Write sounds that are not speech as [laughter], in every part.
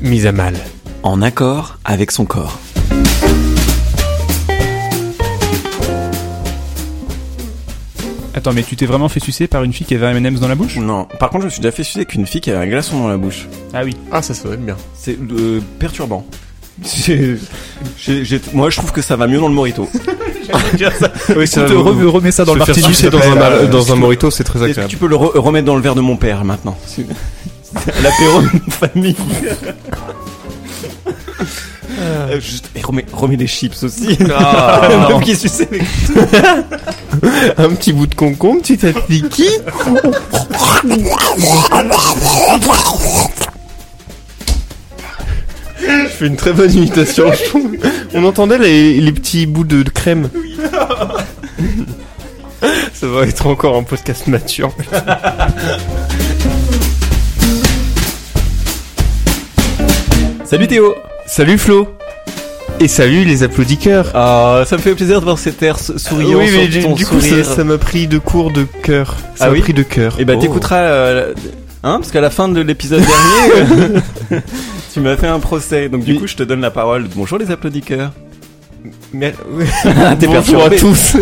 Mise à mal. En accord avec son corps. Attends, mais tu t'es vraiment fait sucer par une fille qui avait un M&M's dans la bouche? Non. Par contre, je me suis déjà fait sucer avec une fille qui avait un glaçon dans la bouche. Ah oui. Ah, ça sonne bien. C'est euh, perturbant. J'ai- j'ai- j'ai- moi, je trouve que ça va mieux dans le morito. [laughs] [laughs] Oui, ça Te re- remets ça dans le se martini. sucer dans un, mal- dans un morito, c'est très Est-ce que agréable. tu peux le re- remettre dans le verre de mon père maintenant C'est- [laughs] c'est [laughs] L'apéro de famille. Euh, juste, et remets, remets des chips aussi. [laughs] Non. qui suçait un petit bout de concombre, tu t'appliques qui Je fais une très bonne imitation, je trouve. On entendait les, les petits bouts de, de crème. Ça va être encore un podcast mature. [laughs] Salut Théo. Salut Flo Et salut les applaudisseurs Ah, ça me fait plaisir de voir cet air souriant Oui, mais du, ton du coup, ça m'a pris de cours de cœur. Ça Ah m'a oui pris de cœur. Et bah Oh. t'écouteras, euh, hein, parce qu'à la fin de l'épisode dernier, euh, [laughs] tu m'as fait un procès. Donc du Oui. coup, je te donne la parole. Bonjour les applaudisseurs. [laughs] [laughs] T'es Bonjour à tous.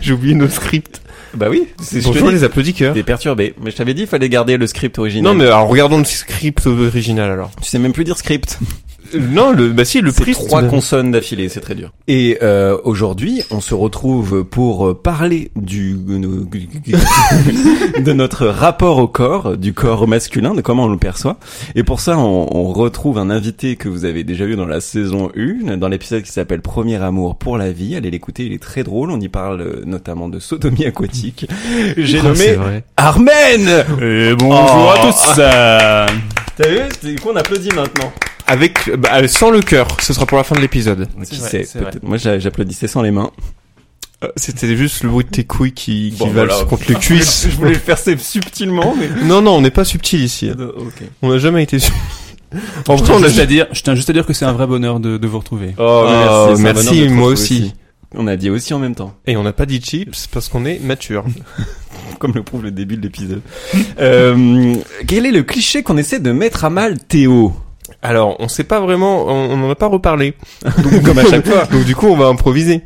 J'ai oublié nos scripts. Bah oui. c'est- Bonjour les applaudisseurs. T'es perturbé. Mais je t'avais dit, il fallait garder le script original. Non mais alors regardons le script original alors. tu sais même plus dire script. Euh, Non le bah si le prix trois consonnes d'affilée, c'est très dur. Et euh, aujourd'hui, on se retrouve pour euh, parler du [laughs] de notre rapport au corps, du corps masculin, de comment on le perçoit. Et pour ça, on, on retrouve un invité que vous avez déjà vu dans la saison 1, dans l'épisode qui s'appelle Premier amour pour la vie. Allez l'écouter, il est très drôle. On y parle euh, notamment de sodomie aquatique. [laughs] J'ai Ah, c'est nommé vrai. Armen. Et bonjour Oh. à tous euh, [laughs] T'as vu Du coup, on applaudit maintenant. Avec bah, sans le cœur, ce sera pour la fin de l'épisode. Qui vrai, sait peut-être- Moi, j'a- j'applaudissais sans les mains. Euh, C'était juste le bruit de tes couilles qui, qui Bon, valent voilà. contre les [laughs] cuisses. Je voulais le faire subtilement, mais. non non, on n'est pas subtil ici. Ok. On n'a jamais été subtil. En je vrai, on tiens a juste à dire, je tiens juste à dire que c'est un vrai bonheur de, de vous retrouver. Oh, Oh, un merci, te moi retrouver aussi. On a dit aussi en même temps, Et on n'a pas dit chips parce qu'on est mature. [laughs] [laughs] comme le prouve le début de l'épisode. euh, quel est le cliché qu'on essaie de mettre à mal Théo? Alors, on sait pas vraiment, on on en a pas reparlé. [laughs] Comme à chaque fois. Donc du coup, on va improviser.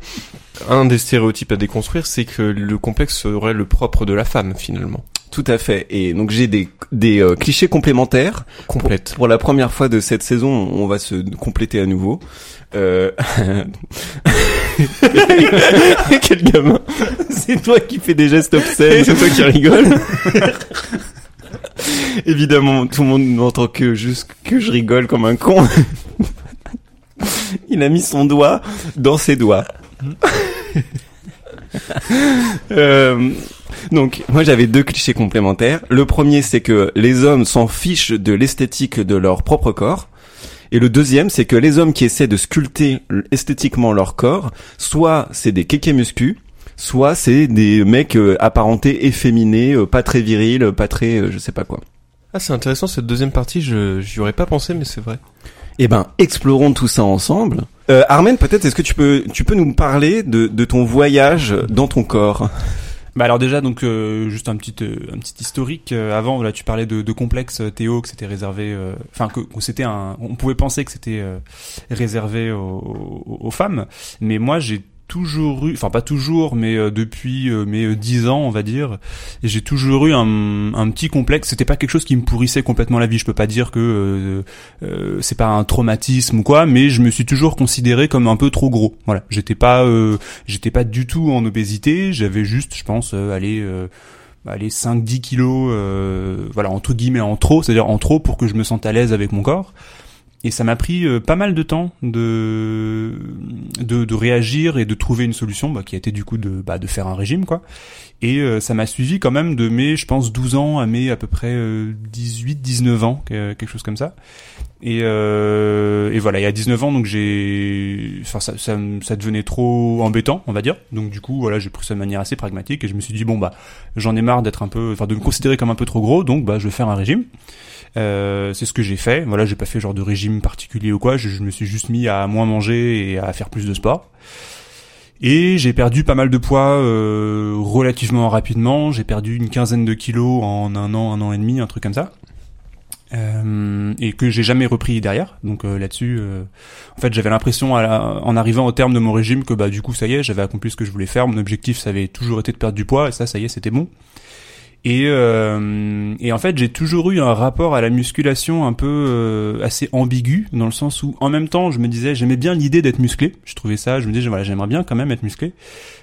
Un des stéréotypes à déconstruire, c'est que le complexe serait le propre de la femme finalement. Tout à fait. Et donc j'ai des, des euh, clichés complémentaires. Complète. Pour la première fois de cette saison, on va se compléter à nouveau. Euh... [laughs] [laughs] Quel gamin C'est toi qui fais des gestes obscènes. C'est toi qui rigole. [laughs] Évidemment, tout le monde n'entend que juste que je rigole comme un con. Il a mis son doigt dans ses doigts. [laughs] Euh, donc, moi j'avais deux clichés complémentaires. Le premier, c'est que les hommes s'en fichent de l'esthétique de leur propre corps. Et le deuxième, c'est que les hommes qui essaient de sculpter esthétiquement leur corps, soit c'est des kékés muscu, soit c'est des mecs euh, apparentés efféminés, euh, pas très virils, pas très, euh, je sais pas quoi. Ah, c'est intéressant cette deuxième partie. Je j'y aurais pas pensé, mais c'est vrai. Eh ben, explorons tout ça ensemble. Euh, Armen, peut-être, est-ce que tu peux, tu peux nous parler de, de ton voyage dans ton corps? Bah alors déjà donc euh, juste un petit euh, un petit historique Euh, avant voilà tu parlais de, de complexe euh, Théo que c'était réservé euh, enfin que, c'était un on pouvait penser que c'était réservé aux- aux femmes. Mais moi j'ai toujours eu enfin pas toujours mais euh, depuis euh, mes euh, 10 ans on va dire. J'ai toujours eu un, petit complexe. C'était pas quelque chose qui me pourrissait complètement la vie. Je peux pas dire que c'est pas un traumatisme ou quoi mais je me suis toujours considéré comme un peu trop gros. Voilà. J'étais pas j'étais pas du tout en obésité, j'avais juste, je pense, aller, aller 5-10 kilos, euh, voilà, entre guillemets en trop, c'est-à-dire en trop pour que je me sente à l'aise avec mon corps. Et ça m'a pris euh, pas mal de temps de, de, réagir et de trouver une solution bah, qui a été du coup de, bah, de faire un régime quoi. Et euh, ça m'a suivi quand même de mes, je pense, 12 ans à mes à peu près 18, 19 ans, quelque chose comme ça. Et, euh, et voilà, il y a 19 ans, donc j'ai, enfin, ça, ça, ça, devenait trop embêtant, on va dire. Donc du coup, voilà, j'ai pris ça de manière assez pragmatique et je me suis dit bon bah, j'en ai marre d'être un peu, enfin, de me considérer comme un peu trop gros, donc bah, je vais faire un régime. Euh, c'est ce que j'ai fait. Voilà, j'ai pas fait genre de régime particulier ou quoi. Je, je, me suis juste mis à moins manger et à faire plus de sport. Et j'ai perdu pas mal de poids euh, relativement rapidement. J'ai perdu une quinzaine de kilos en un an, un an et demi, un truc comme ça. Euh, et que j'ai jamais repris derrière. Donc euh, là-dessus, euh, en fait, j'avais l'impression en arrivant au terme de mon régime que bah du coup ça y est, j'avais accompli ce que je voulais faire. Mon objectif, ça avait toujours été de perdre du poids et ça, ça y est, c'était bon. Et, euh, et en fait, j'ai toujours eu un rapport à la musculation un peu assez ambigu, dans le sens où, en même temps, je me disais, j'aimais bien l'idée d'être musclé. Je trouvais ça, je me disais, voilà, j'aimerais bien quand même être musclé.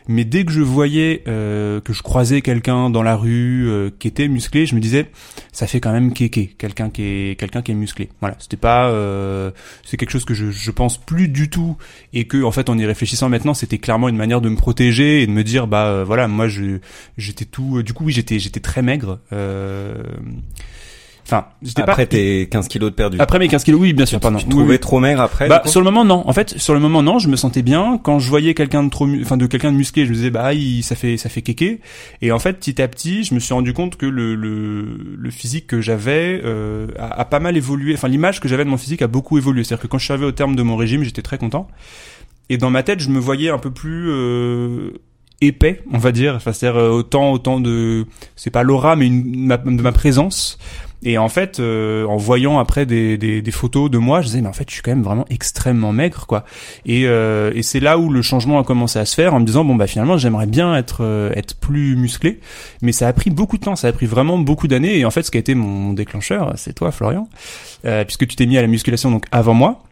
Mais dès que je voyais euh, que je croisais quelqu'un dans la rue euh, qui était musclé, je me disais, ça fait quand même kéké, quelqu'un qui est quelqu'un qui est musclé. Voilà, c'était pas, euh, c'est quelque chose que je, je pense plus du tout, et que en fait, en y réfléchissant maintenant, c'était clairement une manière de me protéger et de me dire, bah voilà, moi, je j'étais tout, du coup, oui, j'étais j'étais très maigre. Enfin, j'étais après pas... tes 15 kilos de perdu. Après mes 15 kilos, oui, bien sûr, pardon. Tu te trouvais trop maigre après Bah sur le moment non. En fait, sur le moment non, je me sentais bien. Quand je voyais quelqu'un de trop, enfin de quelqu'un de musclé, je me disais bah il, ça fait ça fait kéké. Et en fait, petit à petit, je me suis rendu compte que le le, le physique que j'avais euh, a, a, pas mal évolué. Enfin l'image que j'avais de mon physique a beaucoup évolué. C'est-à-dire que quand je suis arrivé au terme de mon régime, j'étais très content. Et dans ma tête, je me voyais un peu plus euh, épais, on va dire. Enfin, c'est-à-dire euh, autant autant de, c'est pas l'aura, mais une, de ma présence et en fait, euh, en voyant après des, des, des, photos de moi, je disais mais en fait, je suis quand même vraiment extrêmement maigre, quoi. Et, euh, et c'est là où le changement a commencé à se faire, en me disant bon bah finalement, j'aimerais bien être euh, être plus musclé, mais ça a pris beaucoup de temps, ça a pris vraiment beaucoup d'années. Et en fait, ce qui a été mon déclencheur, c'est toi, Florian, puisque tu t'es mis à la musculation donc avant moi.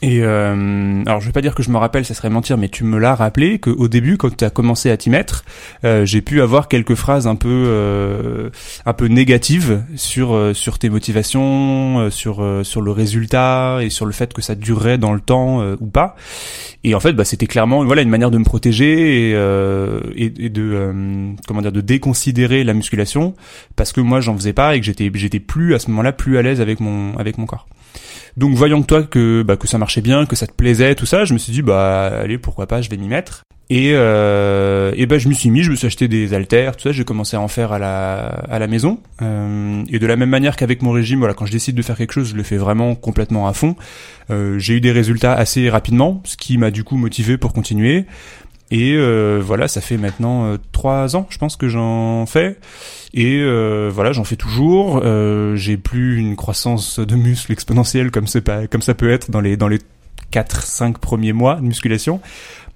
Et euh, alors je vais pas dire que je me rappelle, ça serait mentir, mais tu me l'as rappelé qu'au début, quand tu as commencé à t'y mettre, euh, j'ai pu avoir quelques phrases un peu euh, un peu négatives sur euh, sur tes motivations, euh, sur euh, sur le résultat et sur le fait que ça durerait dans le temps ou pas. Et en fait, bah, c'était clairement voilà une manière de me protéger et, et, et de comment dire de déconsidérer la musculation parce que moi j'en faisais pas et que j'étais j'étais plus à ce moment-là plus à l'aise avec mon avec mon corps. Donc voyant que toi que bah, que ça marchait bien, que ça te plaisait, tout ça, je me suis dit bah allez pourquoi pas, je vais m'y mettre. Et euh, et ben je me suis mis, je me suis acheté des haltères, tout ça, j'ai commencé à en faire à la à la maison. Euh, et de la même manière qu'avec mon régime, voilà, quand je décide de faire quelque chose, je le fais vraiment complètement à fond. Euh, j'ai eu des résultats assez rapidement, ce qui m'a du coup motivé pour continuer. Et euh, voilà, ça fait maintenant euh, trois ans, je pense que j'en fais. Et euh, voilà, j'en fais toujours. Euh, j'ai plus une croissance de muscles exponentielle comme c'est pas comme ça peut être dans les dans les 4 5 premiers mois de musculation.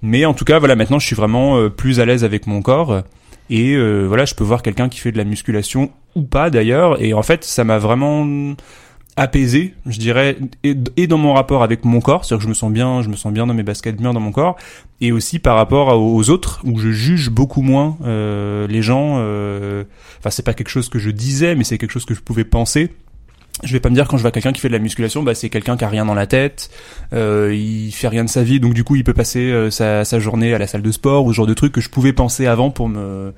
Mais en tout cas, voilà, maintenant je suis vraiment euh, plus à l'aise avec mon corps et voilà, je peux voir quelqu'un qui fait de la musculation ou pas d'ailleurs et en fait, ça m'a vraiment apaisé, je dirais, et, dans mon rapport avec mon corps, c'est-à-dire que je me sens bien, je me sens bien dans mes baskets, bien dans mon corps, et aussi par rapport aux autres, où je juge beaucoup moins euh, les gens. Euh, enfin, c'est pas quelque chose que je disais, mais c'est quelque chose que je pouvais penser je vais pas me dire quand je vois quelqu'un qui fait de la musculation, bah c'est quelqu'un qui a rien dans la tête, euh, il fait rien de sa vie, donc du coup il peut passer euh, sa, sa, journée à la salle de sport ou ce genre de trucs que je pouvais penser avant pour me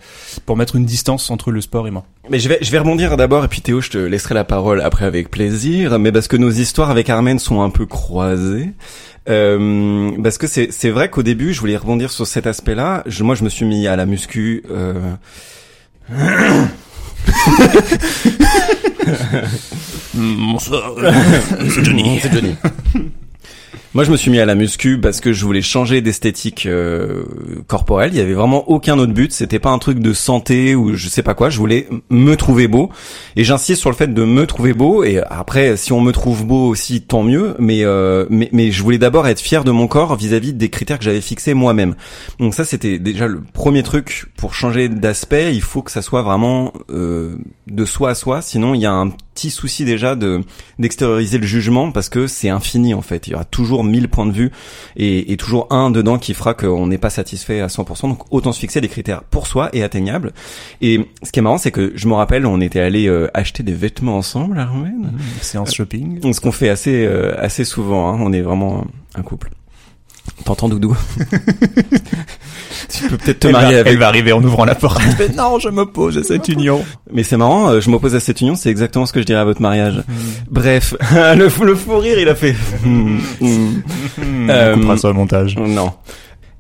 pour mettre une distance entre le sport et moi. Mais je vais je vais rebondir d'abord et puis Théo je te laisserai la parole après avec plaisir, mais parce que nos histoires avec Armen sont un peu croisées. Euh, parce que c'est c'est vrai qu'au début je voulais rebondir sur cet aspect-là. Je, moi je me suis mis à la muscu. [clears throat] [laughs] [laughs] Bonsoir. [laughs] C'est Johnny. C'est Johnny. [laughs] Moi, je me suis mis à la muscu parce que je voulais changer d'esthétique euh, corporelle. Il y avait vraiment aucun autre but. C'était pas un truc de santé ou je sais pas quoi. Je voulais me trouver beau. Et j'insiste sur le fait de me trouver beau. Et après, si on me trouve beau aussi, tant mieux. Mais euh, mais, mais je voulais d'abord être fier de mon corps vis-à-vis des critères que j'avais fixés moi-même. Donc ça, c'était déjà le premier truc pour changer d'aspect. Il faut que ça soit vraiment euh, de soi à soi. Sinon, il y a un petit souci déjà de d'extérioriser le jugement parce que c'est infini en fait. Il y aura toujours 1000 points de vue et, et toujours un dedans qui fera qu'on n'est pas satisfait à 100%. Donc autant se fixer des critères pour soi et atteignables. Et ce qui est marrant, c'est que je me rappelle, on était allé euh, acheter des vêtements ensemble, Armen. Séance shopping. Ce qu'on fait assez euh, assez souvent. Hein. On est vraiment un couple. T'entends Doudou [laughs] Tu peux peut-être te Elle marier va, avec. elle va arriver en ouvrant la porte. [laughs] Mais non, je m'oppose à cette union. Mais c'est marrant, euh, je m'oppose à cette union, c'est exactement ce que je dirais à votre mariage. Bref, [laughs] le, fou- le fou rire, il a fait. Hmm, hmm. Euh, On coupera ça au montage. Non.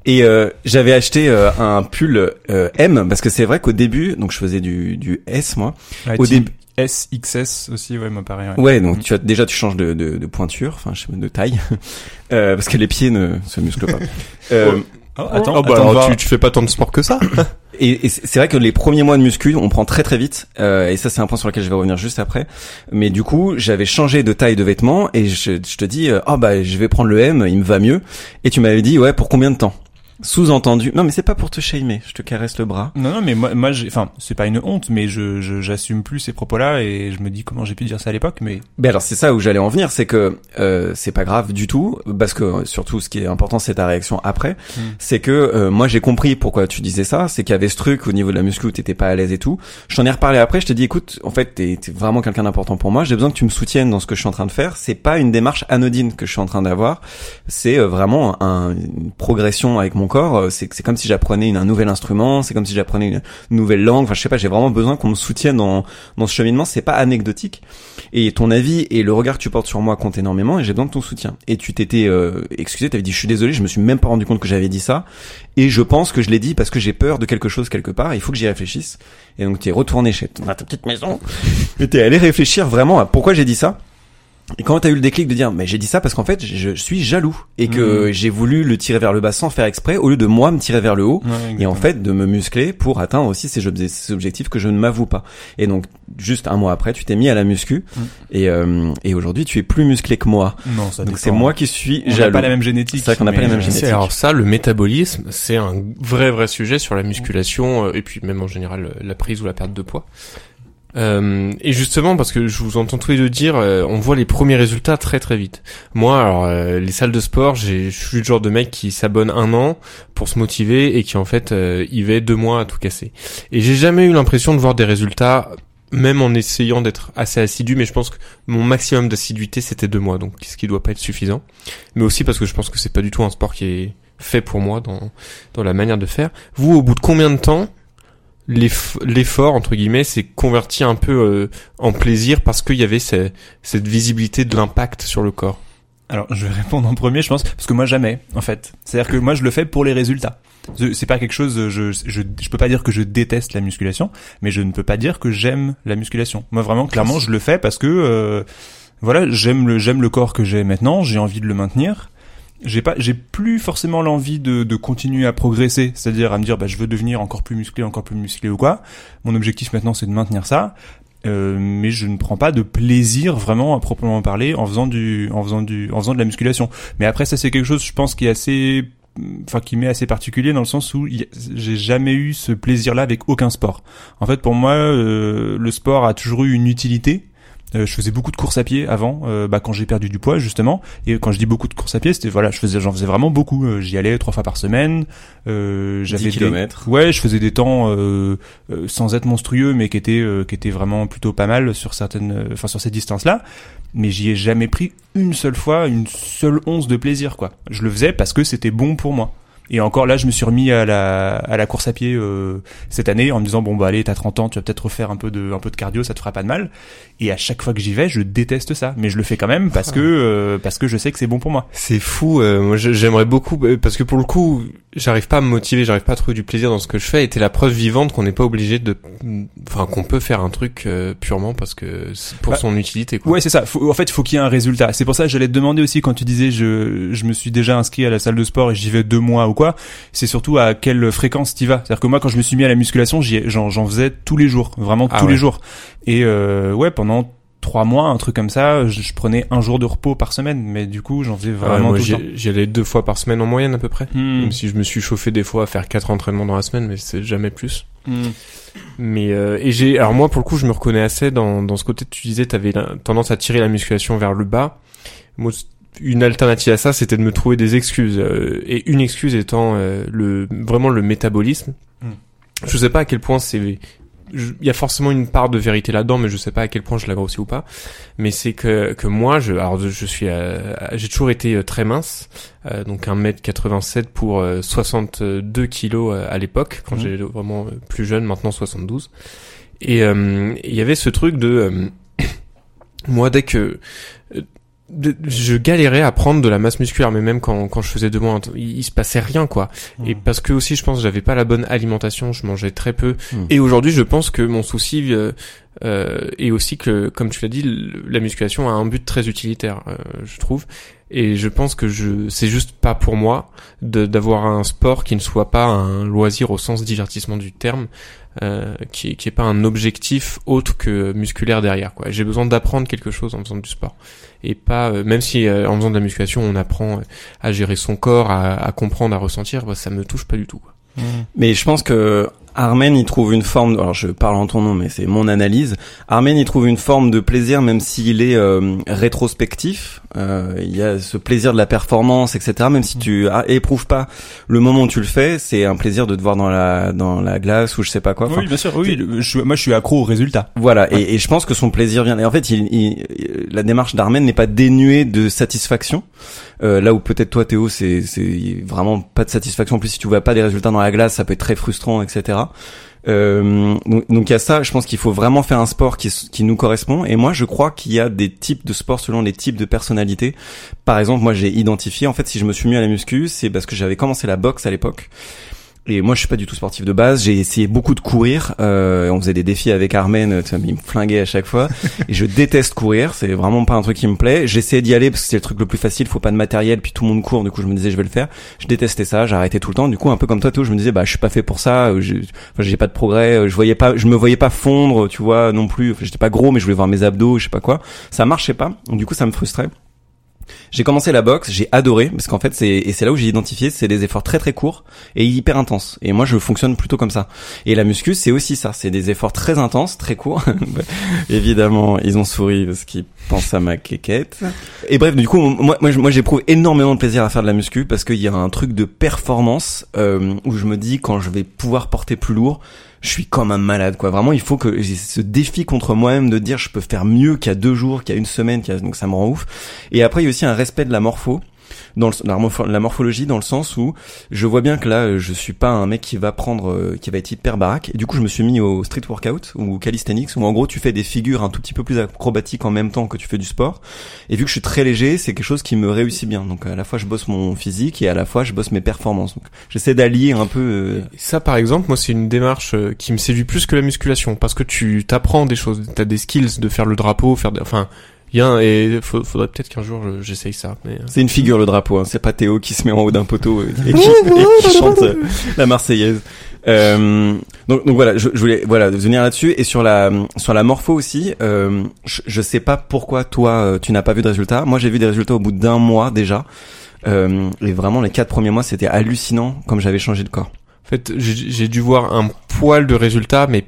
Et euh, j'avais acheté euh, un pull euh, M parce que c'est vrai qu'au début, donc je faisais du, du S moi. Au début, SXS aussi, ouais, me paraît. Ouais. ouais, donc tu as déjà tu changes de, de, de pointure, enfin je sais pas, de taille, [laughs] euh, parce que les pieds ne se musclent pas. [laughs] Euh, Oh, attends, Oh, bah attends, alors, voir. tu, tu fais pas tant de sport que ça. [coughs] Et, et c'est vrai que les premiers mois de muscu, on prend très très vite. euh, et ça, c'est un point sur lequel je vais revenir juste après. Mais du coup, j'avais changé de taille de vêtements et je, je te dis, oh bah je vais prendre le M, il me va mieux. Et tu m'avais dit, ouais, pour combien de temps? Sous-entendu, non mais c'est pas pour te shamer, je te caresse le bras. Non, non, mais moi, moi, j'ai, enfin, c'est pas une honte, mais je, je, j'assume plus ces propos-là et je me dis comment j'ai pu dire ça à l'époque, mais Ben alors c'est ça où j'allais en venir, c'est que euh, c'est pas grave du tout, parce que surtout ce qui est important c'est ta réaction après, Hmm. c'est que euh, moi j'ai compris pourquoi tu disais ça, c'est qu'il y avait ce truc au niveau de la muscu où t'étais pas à l'aise et tout. Je t'en ai reparlé après, je t'ai dit écoute, en fait t'es t'es vraiment quelqu'un d'important pour moi, j'ai besoin que tu me soutiennes dans ce que je suis en train de faire. C'est pas une démarche anodine que je suis en train d'avoir, c'est euh, vraiment un- une progression avec mon corps. Euh, C'est c'est comme si j'apprenais un nouvel instrument, c'est comme si j'apprenais une nouvelle langue. Enfin je sais pas, j'ai vraiment besoin qu'on me soutienne dans dans ce cheminement. C'est pas anecdotique. Et ton avis et le regard que tu portes sur moi comptent énormément et j'ai besoin de ton soutien. Et tu t'étais euh, excusé, t'avais dit je suis désolé, je me suis même pas rendu compte que j'avais dit ça. Et je pense que je l'ai dit parce que j'ai peur de quelque chose quelque part. Il faut que j'y réfléchisse. Et donc tu es retourné chez ta petite maison [laughs] et t'es allé réfléchir vraiment à pourquoi j'ai dit ça. Et quand t'as eu le déclic de dire, mais j'ai dit ça parce qu'en fait, je suis jaloux et que j'ai voulu le tirer vers le bas sans faire exprès, au lieu de moi me tirer vers le haut. Et en fait, de me muscler pour atteindre aussi ces, obje- ces objectifs que je ne m'avoue pas. Et donc, juste un mois après, tu t'es mis à la muscu. Mm. Et, euh, et aujourd'hui, tu es plus musclé que moi. non, ça Donc c'est moi qui suis On n'a jaloux. pas la même génétique. C'est vrai qu'on n'a pas la même génétique. Alors ça, le métabolisme, c'est un vrai vrai sujet sur la musculation euh, et puis même en général euh, la prise ou la perte de poids. Euh, et justement parce que je vous entends tous les deux dire, euh, on voit les premiers résultats très très vite. Moi, alors euh, les salles de sport, je suis le genre de mec qui s'abonne un an pour se motiver et qui en fait euh, y va deux mois à tout casser. Et j'ai jamais eu l'impression de voir des résultats. Même en essayant d'être assez assidu, mais je pense que mon maximum d'assiduité c'était deux mois, donc ce qui doit pas être suffisant. Mais aussi parce que je pense que c'est pas du tout un sport qui est fait pour moi dans dans la manière de faire. Vous, au bout de combien de temps l'effort entre guillemets s'est converti un peu euh, en plaisir parce qu'il y avait ce- cette visibilité de l'impact sur le corps Alors, je vais répondre en premier, je pense, parce que moi jamais, en fait. C'est-à-dire que moi, je le fais pour les résultats. C'est pas quelque chose, je, je, je peux pas dire que je déteste la musculation, mais je ne peux pas dire que j'aime la musculation. Moi, vraiment, clairement, je le fais parce que, euh, voilà, j'aime le, j'aime le corps que j'ai maintenant, j'ai envie de le maintenir. J'ai pas, j'ai plus forcément l'envie de, de continuer à progresser, c'est-à-dire à me dire, bah, je veux devenir encore plus musclé, encore plus musclé ou quoi. Mon objectif maintenant, c'est de maintenir ça. Euh, mais je ne prends pas de plaisir vraiment à proprement parler en faisant du en faisant du en faisant de la musculation mais après ça c'est quelque chose je pense qui est assez enfin qui m'est assez particulier dans le sens où j'ai jamais eu ce plaisir là avec aucun sport en fait pour moi euh, le sport a toujours eu une utilité je faisais beaucoup de courses à pied avant, euh, bah, quand j'ai perdu du poids justement. Et quand je dis beaucoup de courses à pied, c'était voilà, je faisais, j'en faisais vraiment beaucoup. Euh, J'y allais trois fois par semaine. Euh, j'avais 10 des- kilomètres. Ouais, je faisais des temps euh, euh, sans être monstrueux, mais qui étaient euh, qui étaient vraiment plutôt pas mal sur certaines, euh, enfin sur ces distances-là. Mais j'y ai jamais pris une seule fois, une seule once de plaisir quoi. Je le faisais parce que c'était bon pour moi. Et encore là, je me suis remis à la à la course à pied euh, cette année en me disant bon bah allez, t'as 30 ans, tu vas peut-être refaire un peu de un peu de cardio, ça te fera pas de mal. Et à chaque fois que j'y vais, je déteste ça, mais je le fais quand même parce que [laughs] euh, parce que je sais que c'est bon pour moi. C'est fou. euh, moi, j'aimerais beaucoup euh, parce que pour le coup, j'arrive pas à me motiver, j'arrive pas à trouver du plaisir dans ce que je fais. Et t'es la preuve vivante qu'on n'est pas obligé de, enfin, qu'on peut faire un truc euh, purement parce que c'est pour Bah, son utilité. Quoi. Ouais, c'est ça. Faut- en fait, il faut qu'il y ait un résultat. C'est pour ça que j'allais te demander aussi quand tu disais je, je me suis déjà inscrit à la salle de sport et j'y vais deux mois ou quoi. C'est surtout à quelle fréquence t'y vas. C'est-à-dire que moi, quand je me suis mis à la musculation, j'en, faisais tous les jours, vraiment Ah tous ouais. les jours. Et euh, ouais, pendant trois mois, un truc comme ça, je, je prenais un jour de repos par semaine, mais du coup, j'en faisais Ouais, vraiment moi, tout j'y allais deux fois par semaine en moyenne à peu près. Hmm. Même si je me suis chauffé des fois à faire quatre entraînements dans la semaine, mais c'est jamais plus. Hmm. Mais euh, et j'ai alors moi pour le coup je me reconnais assez dans dans ce côté tu disais t'avais tendance à tirer la musculation vers le bas. Moi une alternative à ça, c'était de me trouver des excuses. euh, et une excuse étant euh, le vraiment le métabolisme. Hmm. Je sais pas à quel point c'est. Il y a forcément une part de vérité là-dedans, mais je sais pas à quel point je la grossis ou pas. Mais c'est que que moi, je alors je suis, euh, j'ai toujours été euh, très mince, euh, donc 1m87 pour euh, 62 kilos à l'époque quand Mhm. j'étais vraiment plus jeune, maintenant 72. Et euh, il y avait ce truc de euh, [coughs] moi dès que euh, de- je galérais à prendre de la masse musculaire mais même quand quand je faisais de moi il, il se passait rien quoi et Mhm. parce que aussi je pense que j'avais pas la bonne alimentation je mangeais très peu Mhm. et aujourd'hui je pense que mon souci euh, euh, est aussi que comme tu l'as dit la musculation a un but très utilitaire euh, je trouve et je pense que je c'est juste pas pour moi de d'avoir un sport qui ne soit pas un loisir au sens divertissement du terme euh, qui qui est pas un objectif autre que musculaire derrière quoi. J'ai besoin d'apprendre quelque chose en faisant du sport. Et pas euh, même si euh, en faisant de la musculation on apprend euh, à gérer son corps à, à comprendre à ressentir bah, ça me touche pas du tout quoi. Mais je pense que Armen y trouve une forme. Alors je parle en ton nom, mais c'est mon analyse. Armen y trouve une forme de plaisir, même s'il est euh, rétrospectif. Euh, il y a ce plaisir de la performance, etc. Même si tu ah, éprouves pas le moment où tu le fais, c'est un plaisir de te voir dans la dans la glace ou je sais pas quoi. Enfin, oui, bien sûr. Oui, je, moi, je suis accro au résultat. Voilà, et, et je pense que son plaisir vient. Et en fait, il, il- la démarche d'Armen n'est pas dénuée de satisfaction. Euh, là où peut-être toi, Théo, c'est c'est vraiment pas de satisfaction. En plus, si tu vois pas des résultats dans la glace, ça peut être très frustrant, etc. Euh, donc il y a ça. Je pense qu'il faut vraiment faire un sport qui qui nous correspond. Et moi, je crois qu'il y a des types de sports selon les types de personnalités. Par exemple, moi, j'ai identifié. En fait, si je me suis mis à la muscu, c'est parce que j'avais commencé la boxe à l'époque. Et moi, je suis pas du tout sportif de base. J'ai essayé beaucoup de courir. Euh, on faisait des défis avec Armen. euh, Ça, il me flinguait à chaque fois. [laughs] et je déteste courir. C'est vraiment pas un truc qui me plaît. J'essayais d'y aller parce que c'est le truc le plus facile. Faut pas de matériel. Puis tout le monde court. Du coup, je me disais, je vais le faire. Je détestais ça. J'arrêtais tout le temps. Du coup, un peu comme toi, Théo, je me disais, bah, je suis pas fait pour ça. euh, J'ai enfin, pas de progrès. euh, Je voyais pas, je me voyais pas fondre, tu vois, non plus. Enfin, J'étais pas gros, mais je voulais voir mes abdos, je sais pas quoi. Ça marchait pas. Donc, du coup, ça me frustrait. J'ai commencé la boxe, j'ai adoré parce qu'en fait c'est et c'est là où j'ai identifié c'est des efforts très très courts et hyper intenses et moi je fonctionne plutôt comme ça. Et la muscu c'est aussi ça, c'est des efforts très intenses, très courts. [laughs] Évidemment, ils ont souri parce qu'ils pensent à ma quéquette. Et bref, du coup moi moi, moi j'éprouve énormément de plaisir à faire de la muscu parce qu'il y a un truc de performance euh, où je me dis quand je vais pouvoir porter plus lourd, je suis comme un malade quoi. Vraiment, il faut que j'ai ce défi contre moi-même de dire je peux faire mieux qu'il y a deux jours, qu'il y a une semaine, qu'il y a... donc ça me rend ouf. Et après, il y a aussi un respect de la morpho. Dans le, la, morpho- la morphologie dans le sens où je vois bien que là je suis pas un mec qui va prendre euh, qui va être hyper baraque. Et du coup je me suis mis au street workout ou calisthenics où en gros tu fais des figures un tout petit peu plus acrobatiques en même temps que tu fais du sport. Et vu que je suis très léger c'est quelque chose qui me réussit bien. Donc à la fois je bosse mon physique et à la fois je bosse mes performances. Donc j'essaie d'allier un peu euh, ça, par exemple, moi, c'est une démarche euh, qui me séduit plus que la musculation, parce que tu t'apprends des choses, t'as des skills de faire le drapeau, faire, des... enfin, il y a un... et faut- faudrait peut-être qu'un jour je- j'essaye ça. Mais euh, C'est une figure le drapeau, hein. c'est pas Théo qui se met en haut d'un poteau euh, et [laughs] qui, et qui chante euh, la Marseillaise. Euh, donc, donc voilà, je, je voulais voilà venir là-dessus et sur la sur la morpho aussi. Euh, je, je sais pas pourquoi toi tu n'as pas vu de résultats. Moi j'ai vu des résultats au bout d'un mois déjà. Euh, et vraiment les quatre premiers mois c'était hallucinant comme j'avais changé de corps. en fait, j'ai j'ai dû voir un poil de résultats, mais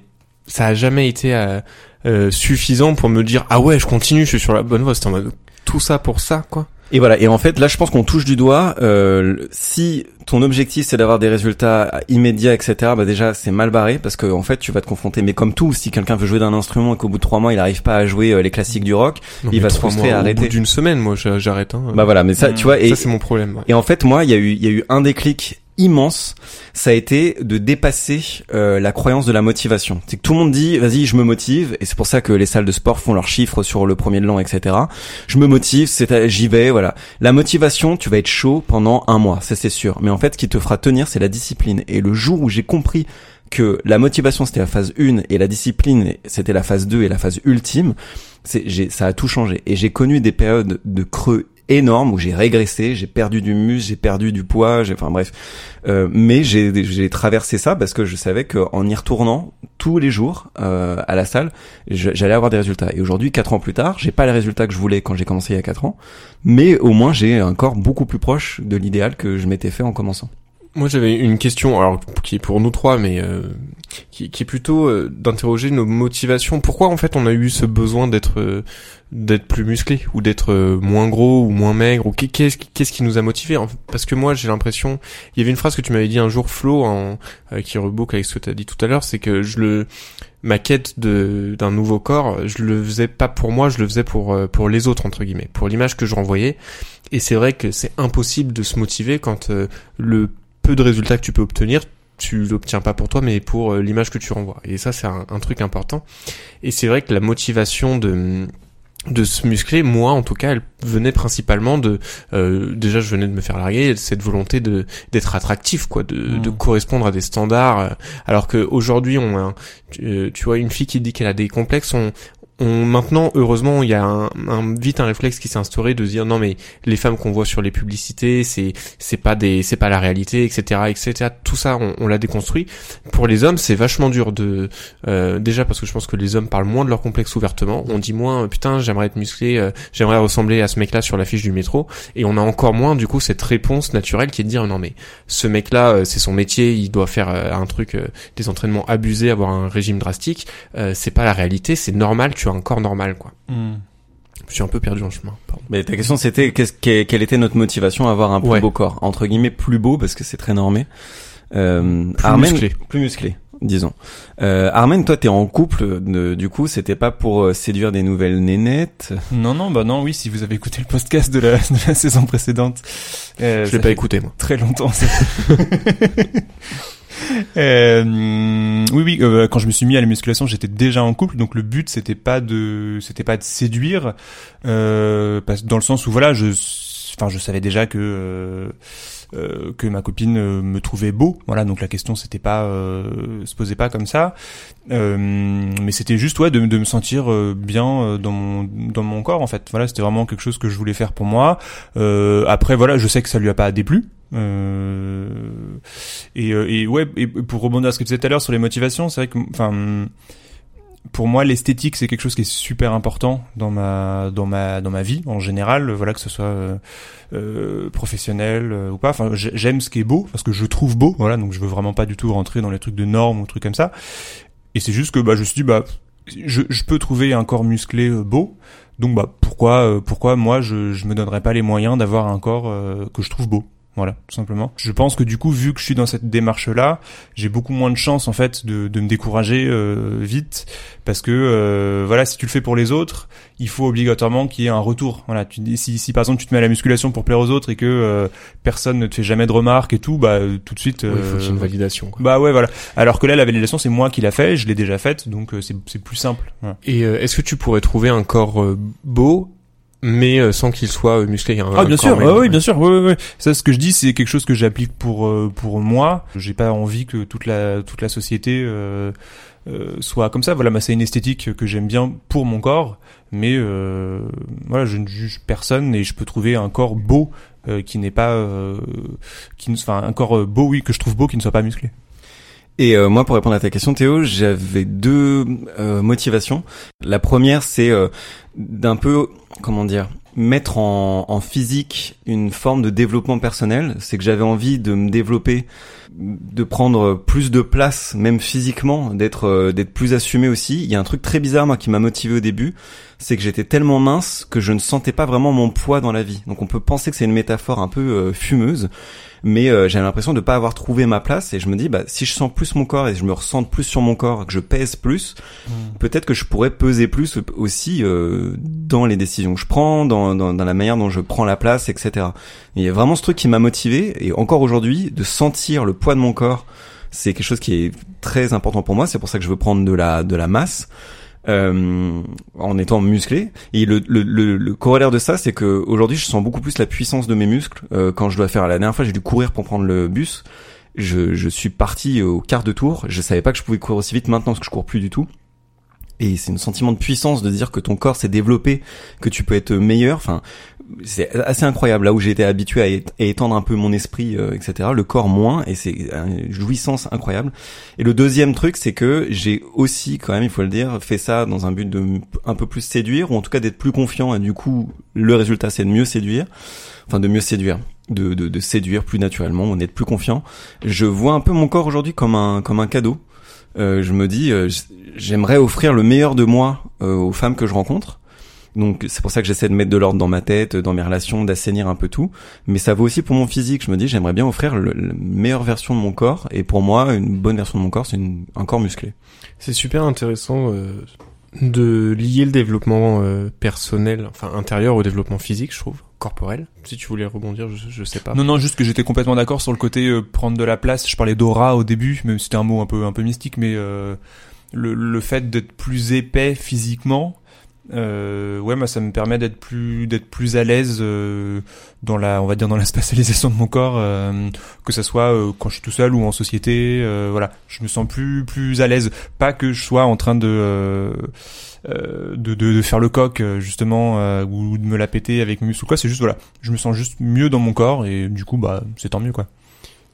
ça a jamais été euh, euh, suffisant pour me dire ah ouais, je continue, je suis sur la bonne voie. C'était en mode tout ça pour ça, quoi. Et voilà. Et en fait, là, je pense qu'on touche du doigt. Euh, si ton objectif c'est d'avoir des résultats immédiats, etc. Bah déjà, c'est mal barré parce que en fait, tu vas te confronter. Mais comme tout, si quelqu'un veut jouer d'un instrument et qu'au bout de trois mois, il n'arrive pas à jouer euh, les classiques du rock, Non, Il va se frustrer, mois, arrêter. Au bout d'une semaine, moi, j'a- j'arrête. Hein. bah voilà. Mais ça, tu vois. Et, ça, c'est mon problème. ouais. et en fait, moi, il y a eu, il y a eu un déclic immense. Ça a été de dépasser euh, la croyance de la motivation. C'est que tout le monde dit, vas-y, je me motive, et c'est pour ça que les salles de sport font leurs chiffres sur le premier de l'an, etc. Je me motive, c'est, j'y vais, voilà. La motivation, tu vas être chaud pendant un mois, ça c'est sûr. Mais en fait, ce qui te fera tenir, c'est la discipline. Et le jour où j'ai compris que la motivation c'était la phase 1 et la discipline c'était la phase 2 et la phase ultime, c'est, ça a tout changé. Et j'ai connu des périodes de creux énormes où j'ai régressé, j'ai perdu du muscle, j'ai perdu du poids, j'ai, enfin bref. Euh, mais j'ai, j'ai traversé ça parce que je savais qu'en y retournant tous les jours euh, à la salle, j'allais avoir des résultats. Et aujourd'hui, quatre ans plus tard, j'ai pas les résultats que je voulais quand j'ai commencé il y a quatre ans, mais au moins j'ai un corps beaucoup plus proche de l'idéal que je m'étais fait en commençant. Moi, j'avais une question, alors qui est pour nous trois, mais euh, qui, qui est plutôt euh, d'interroger nos motivations. Pourquoi en fait on a eu ce besoin d'être euh, d'être plus musclé ou d'être euh, moins gros ou moins maigre ou qu'est-ce qu'est-ce qui nous a motivé Parce que moi j'ai l'impression, il y avait une phrase que tu m'avais dit un jour Flo en, euh, qui reboucle avec ce que tu as dit tout à l'heure, c'est que je le ma quête de d'un nouveau corps, je le faisais pas pour moi, je le faisais pour euh, pour les autres entre guillemets, pour l'image que je renvoyais. Et c'est vrai que c'est impossible de se motiver quand le peu de résultats que tu peux obtenir, tu l'obtiens pas pour toi, mais pour euh, l'image que tu renvoies. Et ça, c'est un, un truc important. Et c'est vrai que la motivation de de se muscler, moi en tout cas, elle venait principalement de euh, déjà je venais de me faire larguer cette volonté de d'être attractif quoi, de, Mhm. de correspondre à des standards. alors que aujourd'hui on a, tu, euh, tu vois, une fille qui dit qu'elle a des complexes, on on, maintenant, heureusement, il y a un, un- vite un réflexe qui s'est instauré de dire non mais les femmes qu'on voit sur les publicités, c'est c'est pas des c'est pas la réalité, etc., etc. Tout ça, on, on l'a déconstruit. Pour les hommes, c'est vachement dur de euh, déjà parce que je pense que les hommes parlent moins de leurs complexes ouvertement. On dit moins euh, putain j'aimerais être musclé, euh, j'aimerais ressembler à ce mec-là sur l'affiche du métro, et on a encore moins du coup cette réponse naturelle qui est de dire non mais ce mec-là euh, c'est son métier, il doit faire euh, un truc euh, des entraînements abusés, avoir un régime drastique. C'est pas la réalité, c'est normal, un corps normal quoi. Hmm. Je suis un peu perdu en chemin. Pardon. Mais ta question c'était qu'est-ce quelle était notre motivation à avoir un plus Ouais. beau corps? Entre guillemets plus beau parce que c'est très normé. Euh, Plus Armen- musclé. plus musclé, disons. Euh, Armen, toi t'es en couple, de- du coup c'était pas pour euh, séduire des nouvelles nénettes? Non, non, bah non, oui, si vous avez écouté le podcast de la, [laughs] de la saison précédente. euh, Je l'ai pas écouté moi. Très longtemps, ça. [laughs] Euh, oui, oui. euh, quand je me suis mis à la musculation, j'étais déjà en couple, donc le but c'était pas de, c'était pas de séduire, euh, dans le sens où voilà, je, enfin, je savais déjà que euh, que ma copine euh, me trouvait beau, voilà. Donc la question c'était pas, euh, se posait pas comme ça, mais c'était juste ouais de, de me sentir bien dans mon dans mon corps en fait. Voilà, c'était vraiment quelque chose que je voulais faire pour moi. Après voilà, je sais que ça lui a pas déplu. Euh, et, et ouais, et pour rebondir à ce que tu disais tout à l'heure sur les motivations, c'est vrai que, enfin, pour moi, l'esthétique c'est quelque chose qui est super important dans ma dans ma dans ma vie en général. Voilà, que ce soit euh, euh, professionnel euh, ou pas. Enfin, j'ai- j'aime ce qui est beau parce que je trouve beau. Voilà, donc je veux vraiment pas du tout rentrer dans les trucs de normes ou trucs comme ça. Et c'est juste que bah je me suis dit bah je, je peux trouver un corps musclé euh, beau. Donc bah pourquoi euh, pourquoi moi je je me donnerais pas les moyens d'avoir un corps euh, que je trouve beau? Voilà, tout simplement. Je pense que du coup, vu que je suis dans cette démarche-là, j'ai beaucoup moins de chances en fait de, de me décourager euh, vite, parce que euh, voilà, si tu le fais pour les autres, il faut obligatoirement qu'il y ait un retour. Voilà, tu si, si par exemple tu te mets à la musculation pour plaire aux autres et que euh, personne ne te fait jamais de remarques et tout, bah euh, tout de suite. Ouais, il faut euh, qu'il y ait une validation. Quoi. bah ouais, voilà. Alors que là, la validation, c'est moi qui l'a fait, je l'ai déjà faite, donc euh, c'est c'est plus simple. Voilà. Et euh, est-ce que tu pourrais trouver un corps euh, beau, mais euh, sans qu'il soit euh, musclé un, Ah bien sûr, ouais, oui ouais. bien sûr, ouais, ouais, ouais. Ça, ce que je dis, c'est quelque chose que j'applique pour euh, pour moi. J'ai pas envie que toute la toute la société euh, euh, soit comme ça. Voilà, bah, c'est une esthétique que j'aime bien pour mon corps, mais euh, voilà, je ne juge personne et je peux trouver un corps beau euh, qui n'est pas, euh, qui, ne- enfin, un corps beau, oui, que je trouve beau, qui ne soit pas musclé. Et euh, moi, pour répondre à ta question, Théo, j'avais deux euh, motivations. La première, c'est euh, d'un peu, comment dire, mettre en, en physique une forme de développement personnel. C'est que j'avais envie de me développer, de prendre plus de place, même physiquement, d'être euh, d'être plus assumé aussi. Il y a un truc très bizarre, moi, qui m'a motivé au début, c'est que j'étais tellement mince que je ne sentais pas vraiment mon poids dans la vie. Donc on peut penser que c'est une métaphore un peu euh, fumeuse, mais euh, j'avais l'impression de pas avoir trouvé ma place et je me dis bah si je sens plus mon corps et je me ressens plus sur mon corps, que je pèse plus, peut-être que je pourrais peser plus aussi euh, dans les décisions que je prends, dans, dans, dans la manière dont je prends la place, etc. Et il y a vraiment ce truc qui m'a motivé et encore aujourd'hui de sentir le poids de mon corps, c'est quelque chose qui est très important pour moi. C'est pour ça que je veux prendre de la de la masse. Euh, en étant musclé et le, le, le, le corollaire de ça c'est que aujourd'hui je sens beaucoup plus la puissance de mes muscles euh, quand je dois faire la dernière fois j'ai dû courir pour prendre le bus je, je suis parti au quart de tour je savais pas que je pouvais courir aussi vite maintenant parce que je cours plus du tout et c'est un sentiment de puissance de dire que ton corps s'est développé, que tu peux être meilleur. Enfin, c'est assez incroyable. Là où été habitué à, étendre un peu mon esprit, euh, etc. Le corps moins, et c'est une jouissance incroyable. Et le deuxième truc, c'est que j'ai aussi, quand même, il faut le dire, fait ça dans un but de un peu plus séduire, ou en tout cas d'être plus confiant. Et du coup, le résultat, c'est de mieux séduire, enfin de mieux séduire. De, de, de séduire plus naturellement, d'être plus confiant. Je vois un peu mon corps aujourd'hui comme un comme un cadeau je me dis, euh, j'aimerais offrir le meilleur de moi euh, aux femmes que je rencontre. Donc c'est pour ça que j'essaie de mettre de l'ordre dans ma tête, dans mes relations, d'assainir un peu tout. Mais ça vaut aussi pour mon physique. Je me dis, j'aimerais bien offrir le, la meilleure version de mon corps. Et pour moi, une bonne version de mon corps, c'est un corps musclé. C'est super intéressant euh, de lier le développement euh, personnel, enfin intérieur au développement physique, je trouve, corporel. Si tu voulais rebondir, je, je sais pas. Non, non, juste que j'étais complètement d'accord sur le côté euh, prendre de la place. Je parlais d'aura au début, mais c'était un mot un peu un peu mystique, mais euh, le, le fait d'être plus épais physiquement, euh, ouais, moi ça me permet d'être plus d'être plus à l'aise euh, dans la, on va dire dans la spatialisation de mon corps, euh, que ça soit euh, quand je suis tout seul ou en société. euh, voilà, je me sens plus plus à l'aise. Pas que je sois en train de euh, de, de, de faire le coq justement ou de me la péter avec mes muscles ou quoi c'est juste voilà je me sens juste mieux dans mon corps et du coup bah c'est tant mieux quoi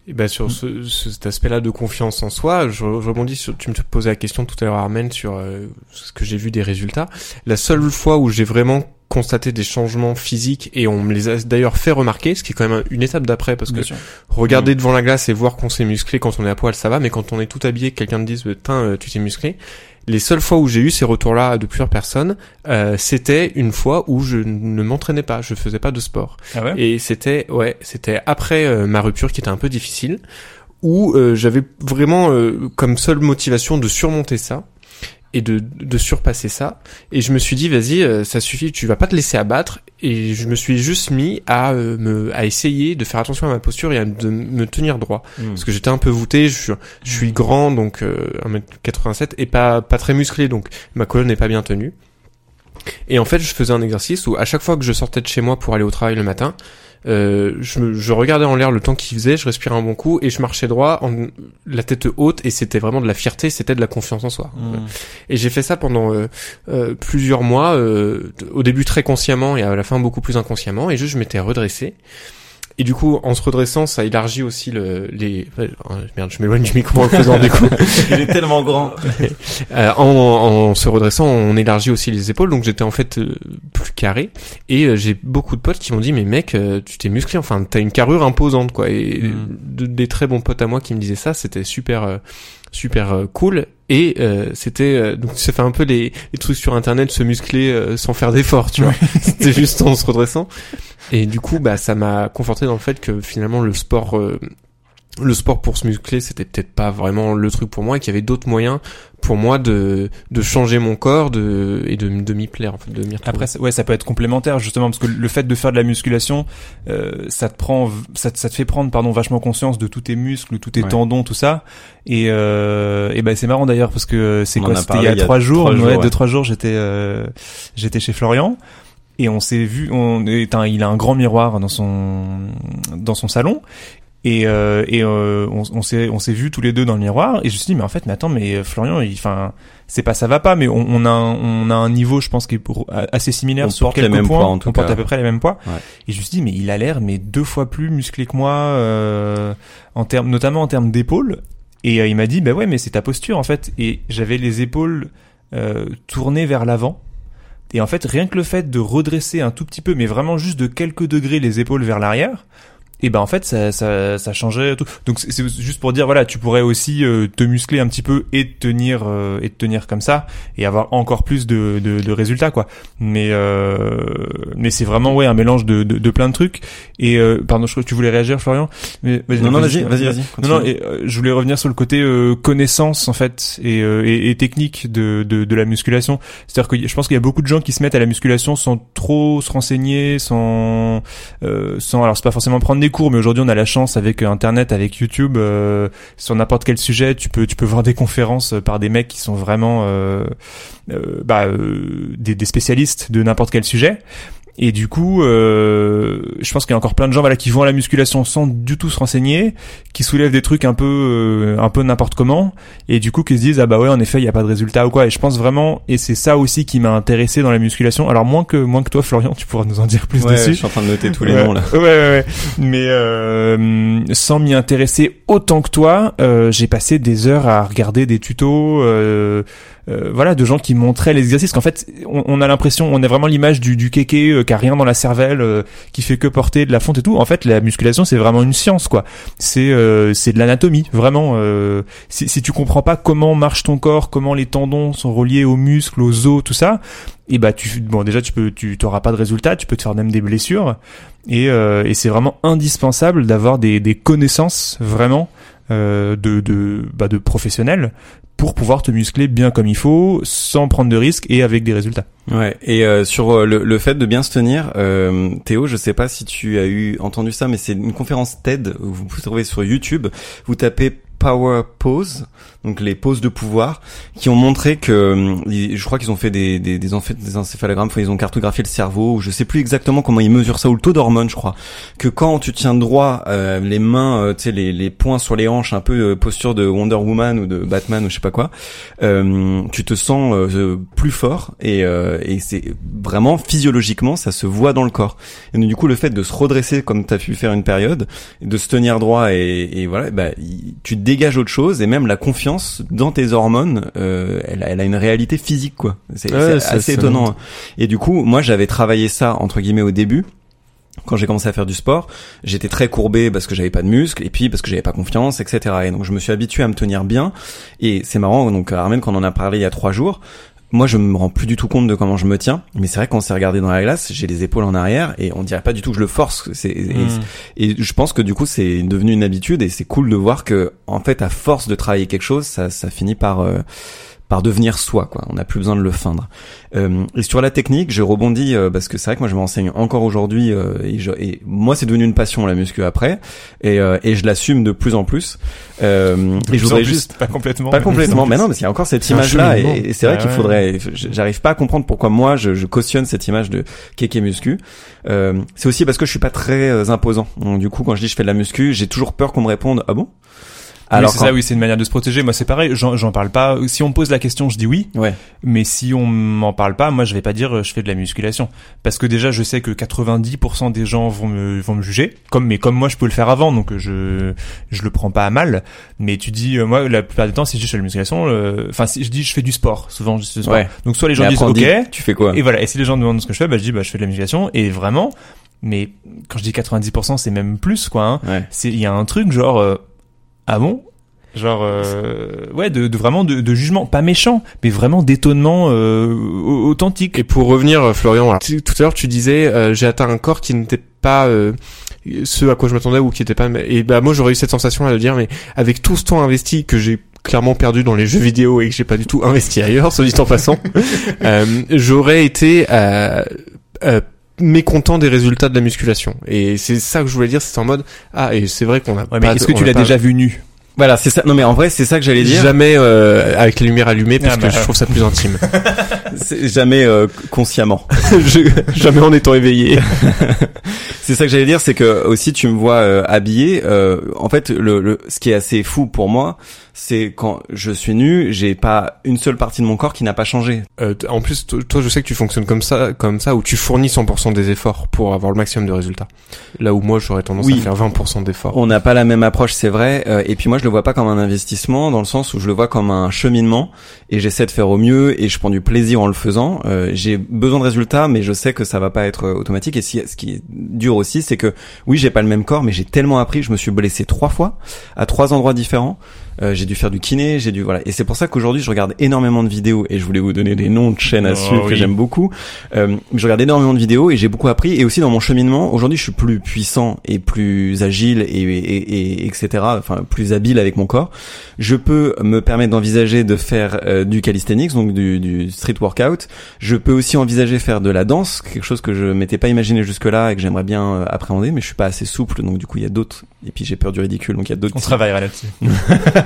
Et ben sur ce, ce- cet aspect-là de confiance en soi, je, je rebondis sur. Tu me posais la question tout à l'heure, Armen, sur euh, ce que j'ai vu des résultats. La seule fois où j'ai vraiment constaté des changements physiques et on me les a d'ailleurs fait remarquer, ce qui est quand même une étape d'après parce que sûr. regarder devant la glace et voir qu'on s'est musclé quand on est à poil, ça va, mais quand on est tout habillé, que quelqu'un te dise, putain, euh, tu t'es musclé. Les seules fois où j'ai eu ces retours-là de plusieurs personnes, euh, c'était une fois où je ne m'entraînais pas, je faisais pas de sport. ah ouais? Et c'était ouais, c'était après euh, ma rupture qui était un peu difficile, où euh, j'avais vraiment euh, comme seule motivation de surmonter ça et de, de surpasser ça. Et je me suis dit vas-y, euh, ça suffit, tu vas pas te laisser abattre. Et je me suis juste mis à euh, me à essayer de faire attention à ma posture et à de me tenir droit parce que j'étais un peu voûté. Je suis je suis grand donc euh, 1m87 et pas pas très musclé donc ma colonne n'est pas bien tenue. Et en fait, je faisais un exercice où à chaque fois que je sortais de chez moi pour aller au travail le matin, euh, je, je regardais en l'air le temps qu'il faisait, je respirais un bon coup et je marchais droit, en, la tête haute et c'était vraiment de la fierté, c'était de la confiance en soi. Mmh. Et j'ai fait ça pendant euh, euh, plusieurs mois, euh, au début très consciemment et à la fin beaucoup plus inconsciemment et juste je m'étais redressé. Et du coup, en se redressant, ça élargit aussi le, les... euh, merde, je m'éloigne du micro en faisant du coup. [laughs] Il est tellement grand. [laughs] Euh, en, en se redressant, on élargit aussi les épaules, donc j'étais en fait euh, plus carré. Et euh, j'ai beaucoup de potes qui m'ont dit, mais mec, tu t'es musclé, enfin, t'as une carrure imposante, quoi. Et Mm. de- des très bons potes à moi qui me disaient ça, c'était super, super cool. Et euh, c'était euh, donc ça fait un peu les, les trucs sur internet, se muscler euh, sans faire d'effort, tu vois. [laughs] c'était juste en se redressant. Et du coup, bah, ça m'a conforté dans le fait que finalement le sport euh, le sport pour se muscler, c'était peut-être pas vraiment le truc pour moi et qu'il y avait d'autres moyens pour moi de de changer mon corps de et de, de m'y plaire en fait, de m'y retrouver. Après, ça- ouais, ça peut être complémentaire justement parce que le fait de faire de la musculation, euh, ça te prend, ça, te- ça te fait prendre, pardon, vachement conscience de tous tes muscles, tous tes Ouais. tendons, tout ça. Et, euh, et ben c'est marrant d'ailleurs parce que c'est quoi a C'était il y a trois jours, trois jours, ouais, ouais. deux trois jours, j'étais, euh, j'étais chez Florian. Et on s'est vu, on est un, il a un grand miroir dans son dans son salon et, euh, et euh, on, on s'est on s'est vu tous les deux dans le miroir et je me suis dit mais en fait mais attends mais euh, Florian enfin c'est pas ça va pas mais on, on a un, on a un niveau je pense qui est pour- assez similaire On sur les quelques mêmes points. poids, en tout on porte à peu près les mêmes poids. Ouais. et je me suis dit mais il a l'air mais deux fois plus musclé que moi euh, en termes notamment en termes d'épaules. Et euh, il m'a dit bah ouais mais c'est ta posture en fait. Et j'avais les épaules euh, tournées vers l'avant. Et en fait, rien que le fait de redresser un tout petit peu, mais vraiment juste de quelques degrés les épaules vers l'arrière, et ben en fait ça ça, ça changeait tout. Donc c'est juste pour dire voilà, tu pourrais aussi euh, te muscler un petit peu et te tenir euh, et te tenir comme ça et avoir encore plus de de, de résultats quoi. Mais euh, mais c'est vraiment ouais un mélange de de, de plein de trucs. Et euh, pardon, je crois que tu voulais réagir Florian? Mais Non, non, vas-y, vas-y, vas-y. non, non, et, euh, je voulais revenir sur le côté euh, connaissance en fait et, euh, et, et technique de, de, de la musculation. C'est-à-dire que je pense qu'il y a beaucoup de gens qui se mettent à la musculation sans trop se renseigner, sans, euh, sans alors c'est pas forcément prendre des mais aujourd'hui on a la chance avec Internet, avec YouTube, euh, sur n'importe quel sujet, tu peux tu peux voir des conférences par des mecs qui sont vraiment euh, euh, bah, euh, des, des spécialistes de n'importe quel sujet. Et du coup, euh, je pense qu'il y a encore plein de gens voilà qui vont à la musculation sans du tout se renseigner, qui soulèvent des trucs un peu euh, un peu n'importe comment, et du coup qui se disent ah bah ouais en effet il y a pas de résultat ou quoi. Et je pense vraiment et c'est ça aussi qui m'a intéressé dans la musculation. Alors moins que moins que toi Florian, tu pourras nous en dire plus Ouais, je dessus. suis en train de noter tous les Ouais, noms là. [laughs] Ouais, ouais, ouais. Mais euh, sans m'y intéresser autant que toi, euh, j'ai passé des heures à regarder des tutos, euh, euh, voilà, de gens qui montraient les exercices. Qu'en fait, on, on a l'impression, on a vraiment l'image du, du kéké euh, qui a rien dans la cervelle, euh, qui fait que porter de la fonte et tout. En fait, la musculation, c'est vraiment une science, quoi. C'est euh, c'est de l'anatomie, vraiment. Euh, si, si tu comprends pas comment marche ton corps, comment les tendons sont reliés aux muscles, aux os, tout ça, et bah tu bon déjà tu peux tu t'auras pas de résultat, tu peux te faire même des blessures. Et, et c'est vraiment indispensable d'avoir des, des connaissances vraiment de de bah, de professionnels pour pouvoir te muscler bien comme il faut, sans prendre de risques et avec des résultats. Ouais. Et euh, sur euh, le, le fait de bien se tenir, euh, Théo, je sais pas si tu as eu entendu ça, mais c'est une conférence TED. Vous pouvez trouver sur YouTube. Vous tapez Power Pose, donc les poses de pouvoir, qui ont montré que, euh, je crois qu'ils ont fait des des, des, des encéphalogrammes, ils ont cartographié le cerveau, ou je sais plus exactement comment ils mesurent ça, ou le taux d'hormones, je crois, que quand tu tiens droit, euh, les mains, euh, tu sais, les, les poings sur les hanches, un peu euh, posture de Wonder Woman ou de Batman ou je sais pas quoi, euh, tu te sens plus fort et, et c'est vraiment physiologiquement ça se voit dans le corps. Et donc, du coup le fait de se redresser comme tu as pu faire une période, de se tenir droit et, et voilà, bah, tu dégages autre chose et même la confiance dans tes hormones, euh, elle, a, elle a une réalité physique quoi. C'est Ouais, assez étonnant. Et du coup moi j'avais travaillé ça entre guillemets au début quand j'ai commencé à faire du sport, j'étais très courbé parce que j'avais pas de muscles et puis parce que j'avais pas confiance, etc. Et donc je me suis habitué à me tenir bien. Et c'est marrant, donc Armen, quand on en a parlé il y a trois jours, moi je me rends plus du tout compte de comment je me tiens. Mais c'est vrai qu'on s'est regardé dans la glace, j'ai les épaules en arrière et on dirait pas du tout que je le force. C'est, et, Mm. et je pense que du coup c'est devenu une habitude et c'est cool de voir que en fait à force de travailler quelque chose, ça, ça finit par euh, par devenir soi quoi. On n'a plus besoin de le feindre. Euh, et sur la technique, je rebondis euh, parce que c'est vrai que moi je m'enseigne encore aujourd'hui euh, et, je- et moi c'est devenu une passion la muscu après et, euh, et je l'assume de plus en plus. Euh, et je voudrais juste pas complètement, pas complètement, mais non, mais il y a encore cette image-là, cheminement. et, et c'est vrai Ah qu'il ouais. faudrait. J'arrive pas à comprendre pourquoi moi je, je cautionne cette image de kéké muscu. Euh, c'est aussi parce que je suis pas très imposant. Donc, du coup, quand je dis je fais de la muscu, j'ai toujours peur qu'on me réponde ah bon? Alors c'est quand- ça, oui, c'est une manière de se protéger. Moi, c'est pareil. J'en parle pas. Si on me pose la question, je dis oui. Ouais. Mais si on m'en parle pas, moi, je vais pas dire euh, je fais de la musculation, parce que déjà, je sais que 90% des gens vont me vont me juger. Comme mais comme moi, je peux le faire avant, donc euh, je je le prends pas à mal. Mais tu dis, euh, moi, la plupart du temps, si je fais de la musculation, euh, enfin, si je dis je fais du sport, souvent je fais du sport. Ouais. Donc soit les gens Mais disent ok, dit, tu fais quoi? Et voilà. Et si les gens me demandent ce que je fais, bah je dis bah je fais de la musculation. Et vraiment, mais quand je dis 90%, c'est même plus quoi. Hein Ouais. c'est il y a un truc genre euh, ah bon? Genre euh, ouais de, de vraiment de, de jugement. Pas méchant mais vraiment d'étonnement euh, au- authentique. Et pour revenir, euh, Florian, alors, tout à l'heure tu disais euh, j'ai atteint un corps qui n'était pas euh, ce à quoi je m'attendais ou qui était pas. Et bah moi j'aurais eu cette sensation à le dire, mais avec tout ce temps investi que j'ai clairement perdu dans les jeux vidéo et que j'ai pas du tout investi ailleurs, soit dit en passant, [laughs] euh, j'aurais été euh, euh, mécontent des résultats de la musculation. Et c'est ça que je voulais dire, c'est en mode ah et c'est vrai qu'on a. ouais, mais pas est-ce que tu l'as pas- déjà vu nu? Voilà, c'est ça. Non, mais en vrai, c'est ça que j'allais dire. Jamais euh, avec les lumières allumées parce Ah, que bah, je trouve ça plus intime. [laughs] C'est jamais euh, consciemment. [laughs] Je- jamais en étant éveillé. [laughs] C'est ça que j'allais dire, c'est que aussi tu me vois euh, habillé. euh, en fait, le, le, ce qui est assez fou pour moi, c'est quand je suis nu, j'ai pas une seule partie de mon corps qui n'a pas changé. Euh, en plus, to- toi, je sais que tu fonctionnes comme ça, comme ça, où tu fournis 100% des efforts pour avoir le maximum de résultats. Là où moi, j'aurais tendance Oui. à faire 20% d'efforts. On n'a pas la même approche, c'est vrai. euh, et puis moi, je le vois pas comme un investissement, dans le sens où je le vois comme un cheminement, et j'essaie de faire au mieux, et je prends du plaisir en le faisant. Euh, j'ai besoin de résultats, mais je sais que ça va pas être euh, automatique. Et si, ce qui est dur aussi, c'est que oui, j'ai pas le même corps, mais j'ai tellement appris. Je me suis blessé trois fois à trois endroits différents. Euh, j'ai dû faire du kiné, j'ai dû voilà. Et c'est pour ça qu'aujourd'hui, je regarde énormément de vidéos, et je voulais vous donner des noms de chaînes à Oh, suivre que j'aime beaucoup. Euh, je regarde énormément de vidéos et j'ai beaucoup appris. Et aussi dans mon cheminement, aujourd'hui, je suis plus puissant et plus agile et, et, et- etc. Enfin, plus habile avec mon corps. Je peux me permettre d'envisager de faire euh, du calisthenics, donc du, du street workout. Je peux aussi envisager faire de la danse, quelque chose que je m'étais pas imaginé jusque-là et que j'aimerais bien euh, appréhender, mais je suis pas assez souple, donc du coup, il y a d'autres. Et puis j'ai peur du ridicule, donc il y a d'autres. on travaillera là-dessus [laughs]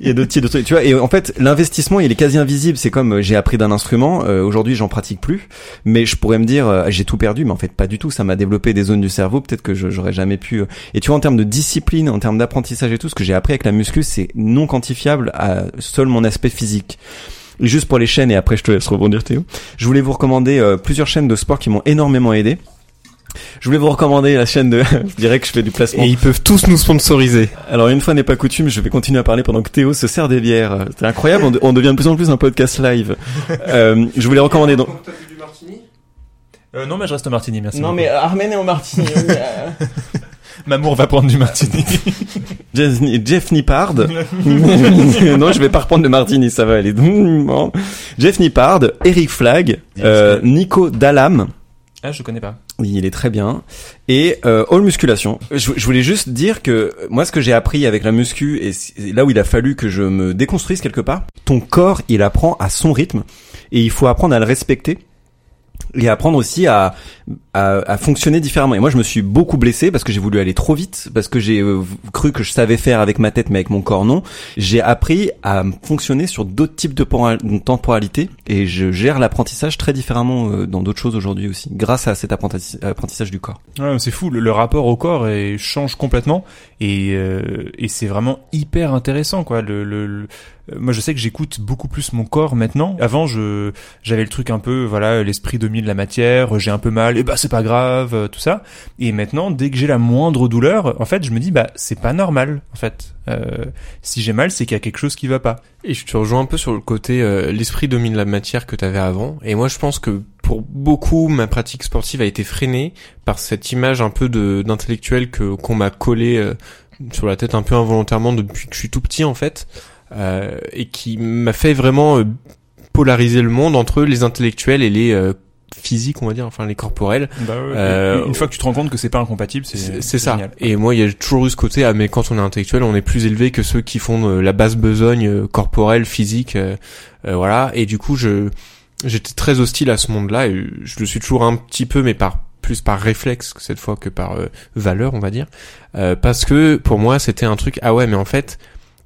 Il y a d'autres tu vois. Et en fait, l'investissement, il est quasi invisible. C'est comme euh, j'ai appris d'un instrument. euh, Aujourd'hui, j'en pratique plus, mais je pourrais me dire euh, j'ai tout perdu, mais en fait pas du tout. Ça m'a développé des zones du cerveau, peut-être que j'aurais jamais pu. euh. Et tu vois, en termes de discipline, en termes d'apprentissage et tout, ce que j'ai appris avec la muscu, c'est non quantifiable à seul mon aspect physique. Juste pour les chaînes, et après je te laisse rebondir Théo, je voulais vous recommander plusieurs chaînes de sport qui m'ont énormément aidé. Je voulais vous recommander la chaîne de... [laughs] je dirais que je fais du placement. Et ils peuvent tous nous sponsoriser. Alors une fois n'est pas coutume, je vais continuer à parler pendant que Théo se sert des bières. C'est incroyable, on, de- on devient de plus en plus un podcast live. [laughs] Euh, je voulais recommander donc. Euh, non, mais je reste au martini, merci. Non beaucoup. mais Armen et au martini. [laughs] Mamour va prendre du martini. Jeff, Jeff Nippard. non, je vais pas reprendre de martini, ça va aller. Bon. Jeff Nippard, Eric Flagg, euh, Nico Dallam. ah, je connais pas. Il est très bien. Et euh, All Musculation. Je, je voulais juste dire que moi, ce que j'ai appris avec la muscu, et là où il a fallu que je me déconstruise quelque part, ton corps, il apprend à son rythme, et il faut apprendre à le respecter. Et apprendre aussi à, à, à fonctionner différemment. Et moi, je me suis beaucoup blessé parce que j'ai voulu aller trop vite, parce que j'ai euh, cru que je savais faire avec ma tête, mais avec mon corps non. J'ai appris à fonctionner sur d'autres types de pora- de temporalité, et je gère l'apprentissage très différemment euh, dans d'autres choses aujourd'hui aussi, grâce à cet apprenti- apprentissage du corps. Ouais, c'est fou, le, rapport au corps change complètement et, euh, et c'est vraiment hyper intéressant quoi. Le, le, le- moi je sais que j'écoute beaucoup plus mon corps maintenant. Avant je j'avais le truc un peu voilà l'esprit domine la matière, j'ai un peu mal et bah c'est pas grave euh, tout ça. Et maintenant dès que j'ai la moindre douleur, en fait je me dis bah c'est pas normal en fait. Euh, si j'ai mal c'est qu'il y a quelque chose qui va pas. Et je te rejoins un peu sur le côté euh, l'esprit domine la matière que t'avais avant. Et moi, je pense que pour beaucoup, ma pratique sportive a été freinée par cette image un peu d'intellectuel que qu'on m'a collé euh, sur la tête un peu involontairement depuis que je suis tout petit en fait, euh, et qui m'a fait vraiment euh, polariser le monde entre les intellectuels et les euh, physiques, on va dire, enfin les corporels. Bah ouais, Euh, une fois que tu te rends compte que c'est pas incompatible, c'est C'est ça. génial. Et moi, il y a toujours eu ce côté, ah mais quand on est intellectuel, on est plus élevé que ceux qui font euh, la basse besogne euh, corporelle, physique, euh, euh, voilà. Et du coup, je j'étais très hostile à ce monde-là et je le suis toujours un petit peu, mais par plus par réflexe cette fois que par euh, valeur, on va dire, Euh, parce que pour moi, c'était un truc, ah ouais, mais en fait,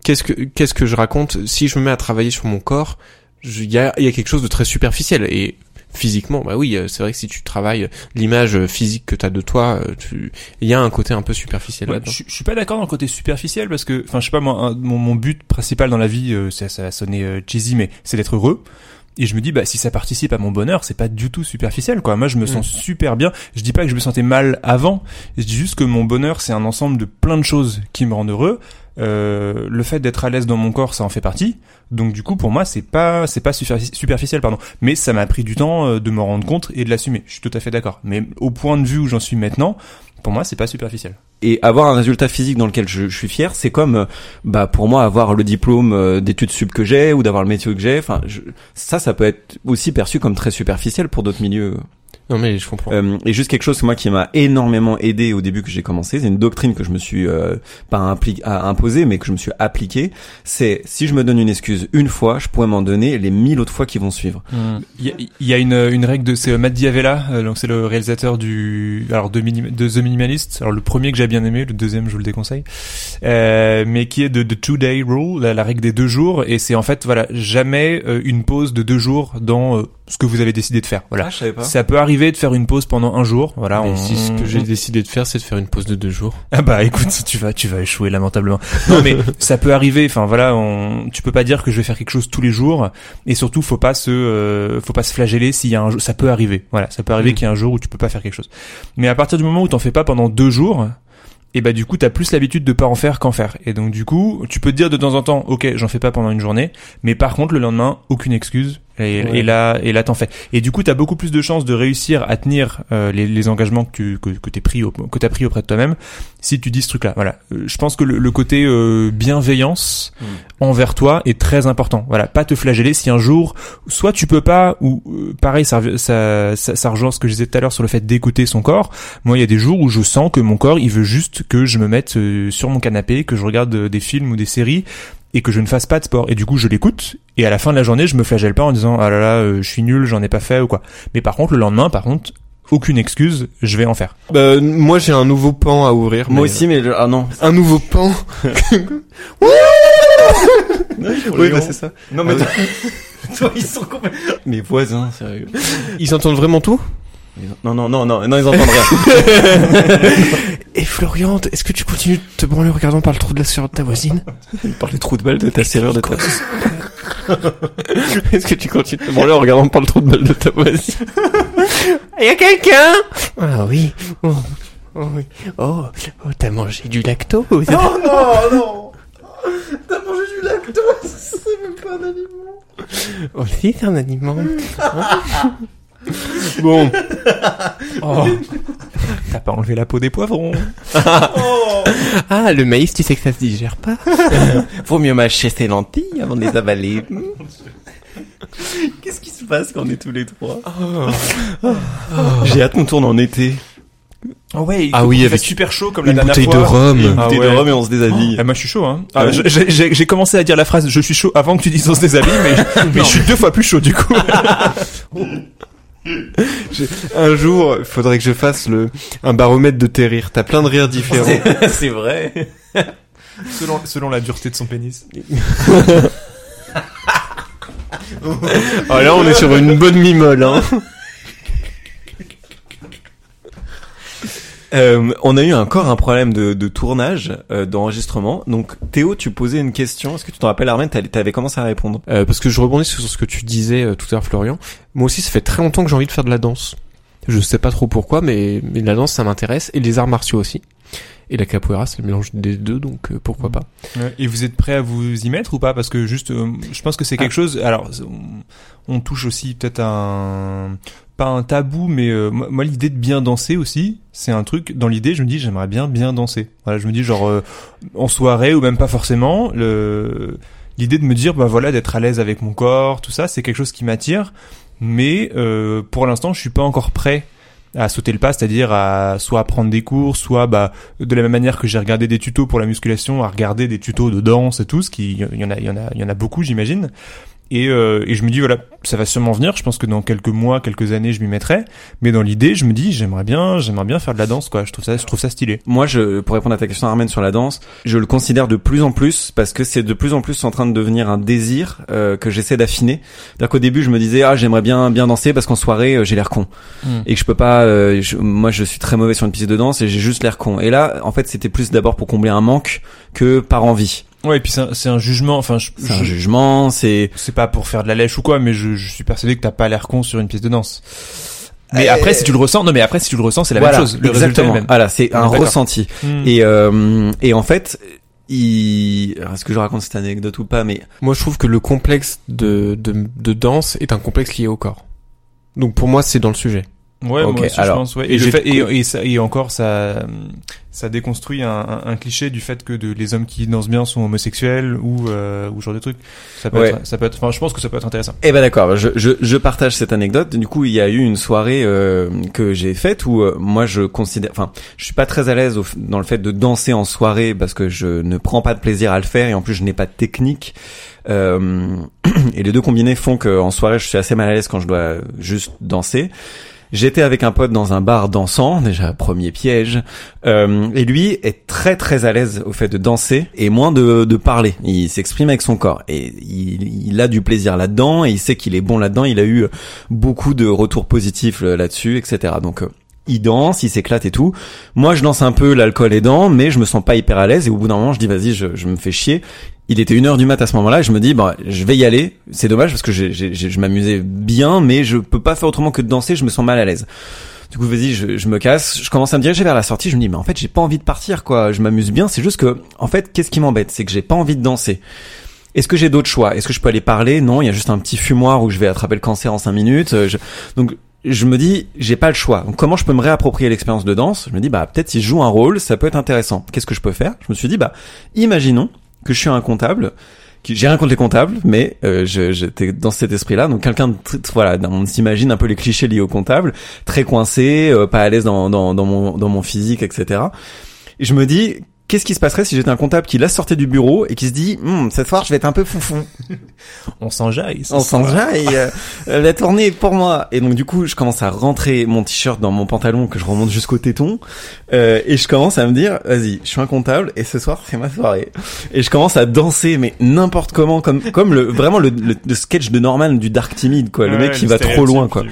qu'est-ce que qu'est-ce que je raconte? Si je me mets à travailler sur mon corps Il y a, y a quelque chose de très superficiel et physiquement, bah oui, euh, c'est vrai que si tu travailles l'image euh, physique que tu as de toi, euh, tu il y a un côté un peu superficiel Ouais, là-dedans. je, je suis pas d'accord dans le côté superficiel parce que, enfin, je sais pas, moi, un- mon, mon but principal dans la vie, euh, ça, ça va sonner euh, cheesy, mais c'est d'être heureux. Et je me dis, bah, si ça participe à mon bonheur, c'est pas du tout superficiel, quoi. Moi, je me sens super bien. Je dis pas que je me sentais mal avant. Je dis juste que mon bonheur, c'est un ensemble de plein de choses qui me rendent heureux. Euh, le fait d'être à l'aise dans mon corps, ça en fait partie. Donc, du coup, pour moi, c'est pas, c'est pas superfi- superficiel, pardon. Mais ça m'a pris du temps euh, de me rendre compte et de l'assumer. Je suis tout à fait d'accord. Mais au point de vue où j'en suis maintenant, pour moi, c'est pas superficiel. Et avoir un résultat physique dans lequel je, je suis fier, c'est comme, euh, bah, pour moi, avoir le diplôme d'études sup que j'ai ou d'avoir le métier que j'ai. Enfin, ça, ça peut être aussi perçu comme très superficiel pour d'autres milieux. Non mais je comprends. Euh, et juste quelque chose moi qui m'a énormément aidé au début que j'ai commencé, c'est une doctrine que je me suis euh, pas impli- à imposer, mais que je me suis appliqué. C'est si je me donne une excuse une fois, je pourrais m'en donner les mille autres fois qui vont suivre. Il y a, il y a une, une règle de c'est euh, Matt Diavella, euh, donc c'est le réalisateur du alors de, Minim- de The Minimalist. Alors le premier que j'ai bien aimé, le deuxième je vous le déconseille, euh, mais qui est de The Two Day Rule, la, la règle des deux jours, et c'est en fait voilà jamais euh, une pause de deux jours dans euh, ce que vous avez décidé de faire. Voilà. je savais pas. Ça peut arriver de faire une pause pendant un jour. Voilà. On- si ce que j'ai décidé de faire, c'est de faire une pause de deux jours. ah bah écoute, tu vas tu vas échouer lamentablement. Non mais [laughs] ça peut arriver. Enfin voilà, on, tu peux pas dire que je vais faire quelque chose tous les jours. Et surtout, faut pas se euh, faut pas se flageller s'il y a un jour. Ça peut arriver. Voilà, ça peut arriver Mm. qu'il y ait un jour où tu peux pas faire quelque chose. Mais à partir du moment où t'en fais pas pendant deux jours. Et bah du coup t'as plus l'habitude de pas en faire qu'en faire et donc du coup tu peux te dire de temps en temps ok j'en fais pas pendant une journée mais par contre le lendemain aucune excuse et, Ouais. et là et là t'en fais. Et du coup t'as beaucoup plus de chances de réussir à tenir euh, les, les engagements que tu que, que t'es pris au- que t'as pris auprès de toi-même si tu dis ce truc là voilà. Euh, je pense que le, le côté euh, bienveillance envers toi est très important. Voilà. Pas te flageller si un jour soit tu peux pas ou euh, pareil ça, ça, ça ça rejoint ce que je disais tout à l'heure sur le fait d'écouter son corps. Moi il y a des jours où je sens que mon corps il veut juste que je me mette euh, sur mon canapé que je regarde des films ou des séries et que je ne fasse pas de sport et du coup je l'écoute et à la fin de la journée je me flagelle pas en disant ah là là euh, je suis nul j'en ai pas fait ou quoi mais par contre le lendemain par contre aucune excuse je vais en faire Bah, moi j'ai un nouveau pan à ouvrir. Moi mais- aussi, mais ah non. Un nouveau pan. [laughs] Oui, bah, c'est ça. Non mais [laughs] toi, ils sont complètement. Mes voisins, sérieux. Ils entendent vraiment tout? Non, non, non, non, non, ils entendent rien. [laughs] Et Florian, est-ce que tu continues de te branler en regardant par le trou de la serrure de ta voisine [laughs] Par les trous de balle de ta serrure de ta. [laughs] Est-ce que tu continues de te branler en regardant par le trou de balle de ta voisine Il y a quelqu'un? Ah oui. Oh, oh oui. Oh, oh t'as mangé du lactose non, non. T'as mangé du lactose, c'est même pas un aliment. Oh si, c'est un aliment. bon, [laughs] Oh. T'as pas enlevé la peau des poivrons. [laughs] Ah, le maïs, tu sais que ça se digère pas. [laughs] Vaut mieux mâcher ses lentilles avant de les avaler. Qu'est-ce qui se passe quand on est tous les trois J'ai hâte qu'on tourne en été. Oh ouais, Ah oui, avec super chaud comme une la dernière bouteille de rhum. Et une Ah bouteille ouais. de rhum et on se déshabille. Ah, moi je suis chaud hein. Ah, j'ai- commencé à dire la phrase je suis chaud avant que tu dises on se déshabille mais, mais je suis deux fois plus chaud du coup. [laughs] Un jour, il faudrait que je fasse le un baromètre de tes rires. T'as plein de rires différents. C'est vrai. [laughs] selon, selon la dureté de son pénis. [laughs] Oh là, on est sur une bonne mimole, hein. Euh, on a eu encore un problème de, de tournage, euh, d'enregistrement. Donc Théo, tu posais une question. Est-ce que tu t'en rappelles, Armène T'allais- T'avais commencé à répondre. Euh, parce que je rebondis sur ce que tu disais euh, tout à l'heure, Florian. Moi aussi, ça fait très longtemps que j'ai envie de faire de la danse. Je sais pas trop pourquoi, mais, mais la danse, ça m'intéresse. Et les arts martiaux aussi. Et la capoeira, c'est le mélange des deux, donc euh, pourquoi pas. Et vous êtes prêt à vous y mettre ou pas? Parce que juste, euh, je pense que c'est quelque chose. Alors, on, on touche aussi peut-être à un pas un tabou, mais euh, moi, l'idée de bien danser aussi, c'est un truc. Dans l'idée, je me dis j'aimerais bien bien danser. Voilà, je me dis genre euh, en soirée ou même pas forcément. Le l'idée de me dire bah voilà d'être à l'aise avec mon corps, tout ça, c'est quelque chose qui m'attire. Mais euh, pour l'instant, je suis pas encore prêt à sauter le pas, c'est-à-dire à soit à prendre des cours, soit bah de la même manière que j'ai regardé des tutos pour la musculation, à regarder des tutos de danse et tout, ce qui y en a y en a y en a beaucoup, j'imagine. Et, euh, et je me dis voilà, ça va sûrement venir. Je pense que dans quelques mois, quelques années, je m'y mettrai. Mais dans l'idée, je me dis j'aimerais bien, j'aimerais bien faire de la danse quoi. Je trouve ça, je trouve ça stylé. Moi, je, pour répondre à ta question, Armène, sur la danse, je le considère de plus en plus parce que c'est de plus en plus en train de devenir un désir euh, que j'essaie d'affiner. C'est-à-dire qu'au début, je me disais ah j'aimerais bien bien danser parce qu'en soirée euh, j'ai l'air con Mm. et que je peux pas. euh, je- moi, je suis très mauvais sur une piste de danse et j'ai juste l'air con. Et là, en fait, c'était plus d'abord pour combler un manque que par envie. Ouais, et puis c'est un, c'est un jugement. Enfin, je, C'est un jugement, c'est c'est pas pour faire de la lèche ou quoi, mais je, je suis persuadé que t'as pas l'air con sur une pièce de danse. Mais Euh, après, si tu le ressens, non, mais après, si tu le ressens, c'est la voilà, même chose. Le résultat est exactement. le même. Voilà, c'est un ressenti. Hmm. Et euh, et en fait, il. alors, Est-ce que je raconte cette anecdote ou pas Mais Moi, je trouve que le complexe de, de, de danse est un complexe lié au corps. Donc pour moi, c'est dans le sujet. Ouais, Ok, moi aussi, alors, je pense, ouais. et Et, le j'ai- fait, et, et, ça, et encore, ça, ça déconstruit un, un, un cliché du fait que de, les hommes qui dansent bien sont homosexuels ou, euh, ou ce genre de truc. Ça peut Ouais. être, ça peut être, enfin, je pense que ça peut être intéressant. Eh ben d'accord, je, je, je partage cette anecdote. Du coup, il y a eu une soirée euh, que j'ai faite où euh, moi je considère, enfin, je suis pas très à l'aise dans le fait de danser en soirée parce que je ne prends pas de plaisir à le faire et en plus je n'ai pas de technique. Euh, [clears throat] et les deux combinés font que en soirée je suis assez mal à l'aise quand je dois juste danser. J'étais avec un pote dans un bar dansant, déjà premier piège, euh, et lui est très très à l'aise au fait de danser et moins de, de parler. Il s'exprime avec son corps et il, il a du plaisir là-dedans et il sait qu'il est bon là-dedans. Il a eu beaucoup de retours positifs euh, là-dessus, etc. Donc euh, il danse, il s'éclate et tout. Moi je danse un peu l'alcool aidant, mais je me sens pas hyper à l'aise et au bout d'un moment je dis vas-y, je, je me fais chier. Il était une heure du mat à ce moment-là je me dis bah je vais y aller. C'est dommage parce que j'ai- j'ai- j'ai- je m'amusais bien, mais je peux pas faire autrement que de danser. Je me sens mal à l'aise. Du coup, vas-y, je, je me casse. Je commence à me diriger vers la sortie. Je me dis, mais en fait, j'ai pas envie de partir, quoi. Je m'amuse bien. C'est juste que, en fait, qu'est-ce qui m'embête, c'est que j'ai pas envie de danser. Est-ce que j'ai d'autres choix? Est-ce que je peux aller parler? Non, il y a juste un petit fumoir où je vais attraper le cancer en cinq minutes. Euh, Donc, je me dis, j'ai pas le choix. Donc, comment je peux me réapproprier l'expérience de danse? Je me dis, bah peut-être si je joue un rôle, ça peut être intéressant. Qu'est-ce que je peux faire? Je me suis dit, bah imaginons que je suis un comptable. J'ai rien contre les comptables, mais euh, j'étais dans cet esprit-là. Donc quelqu'un, voilà, on s'imagine un peu les clichés liés aux comptables, très coincé, euh, pas à l'aise dans, dans, dans mon dans mon physique, etc. Et je me dis, qu'est-ce qui se passerait si j'étais un comptable qui là sortait du bureau et qui se dit, Hum, cette soir je vais être un peu foufou. On s'enjaille. On s'en et euh, la tournée est pour moi. Et donc du coup, je commence à rentrer mon t-shirt dans mon pantalon que je remonte jusqu'au téton euh, et je commence à me dire, vas-y, je suis un comptable et ce soir c'est ma soirée. Et je commence à danser mais n'importe comment, comme comme le vraiment le, le, le sketch de Norman du Dark Timide quoi, le mec qui va trop loin quoi.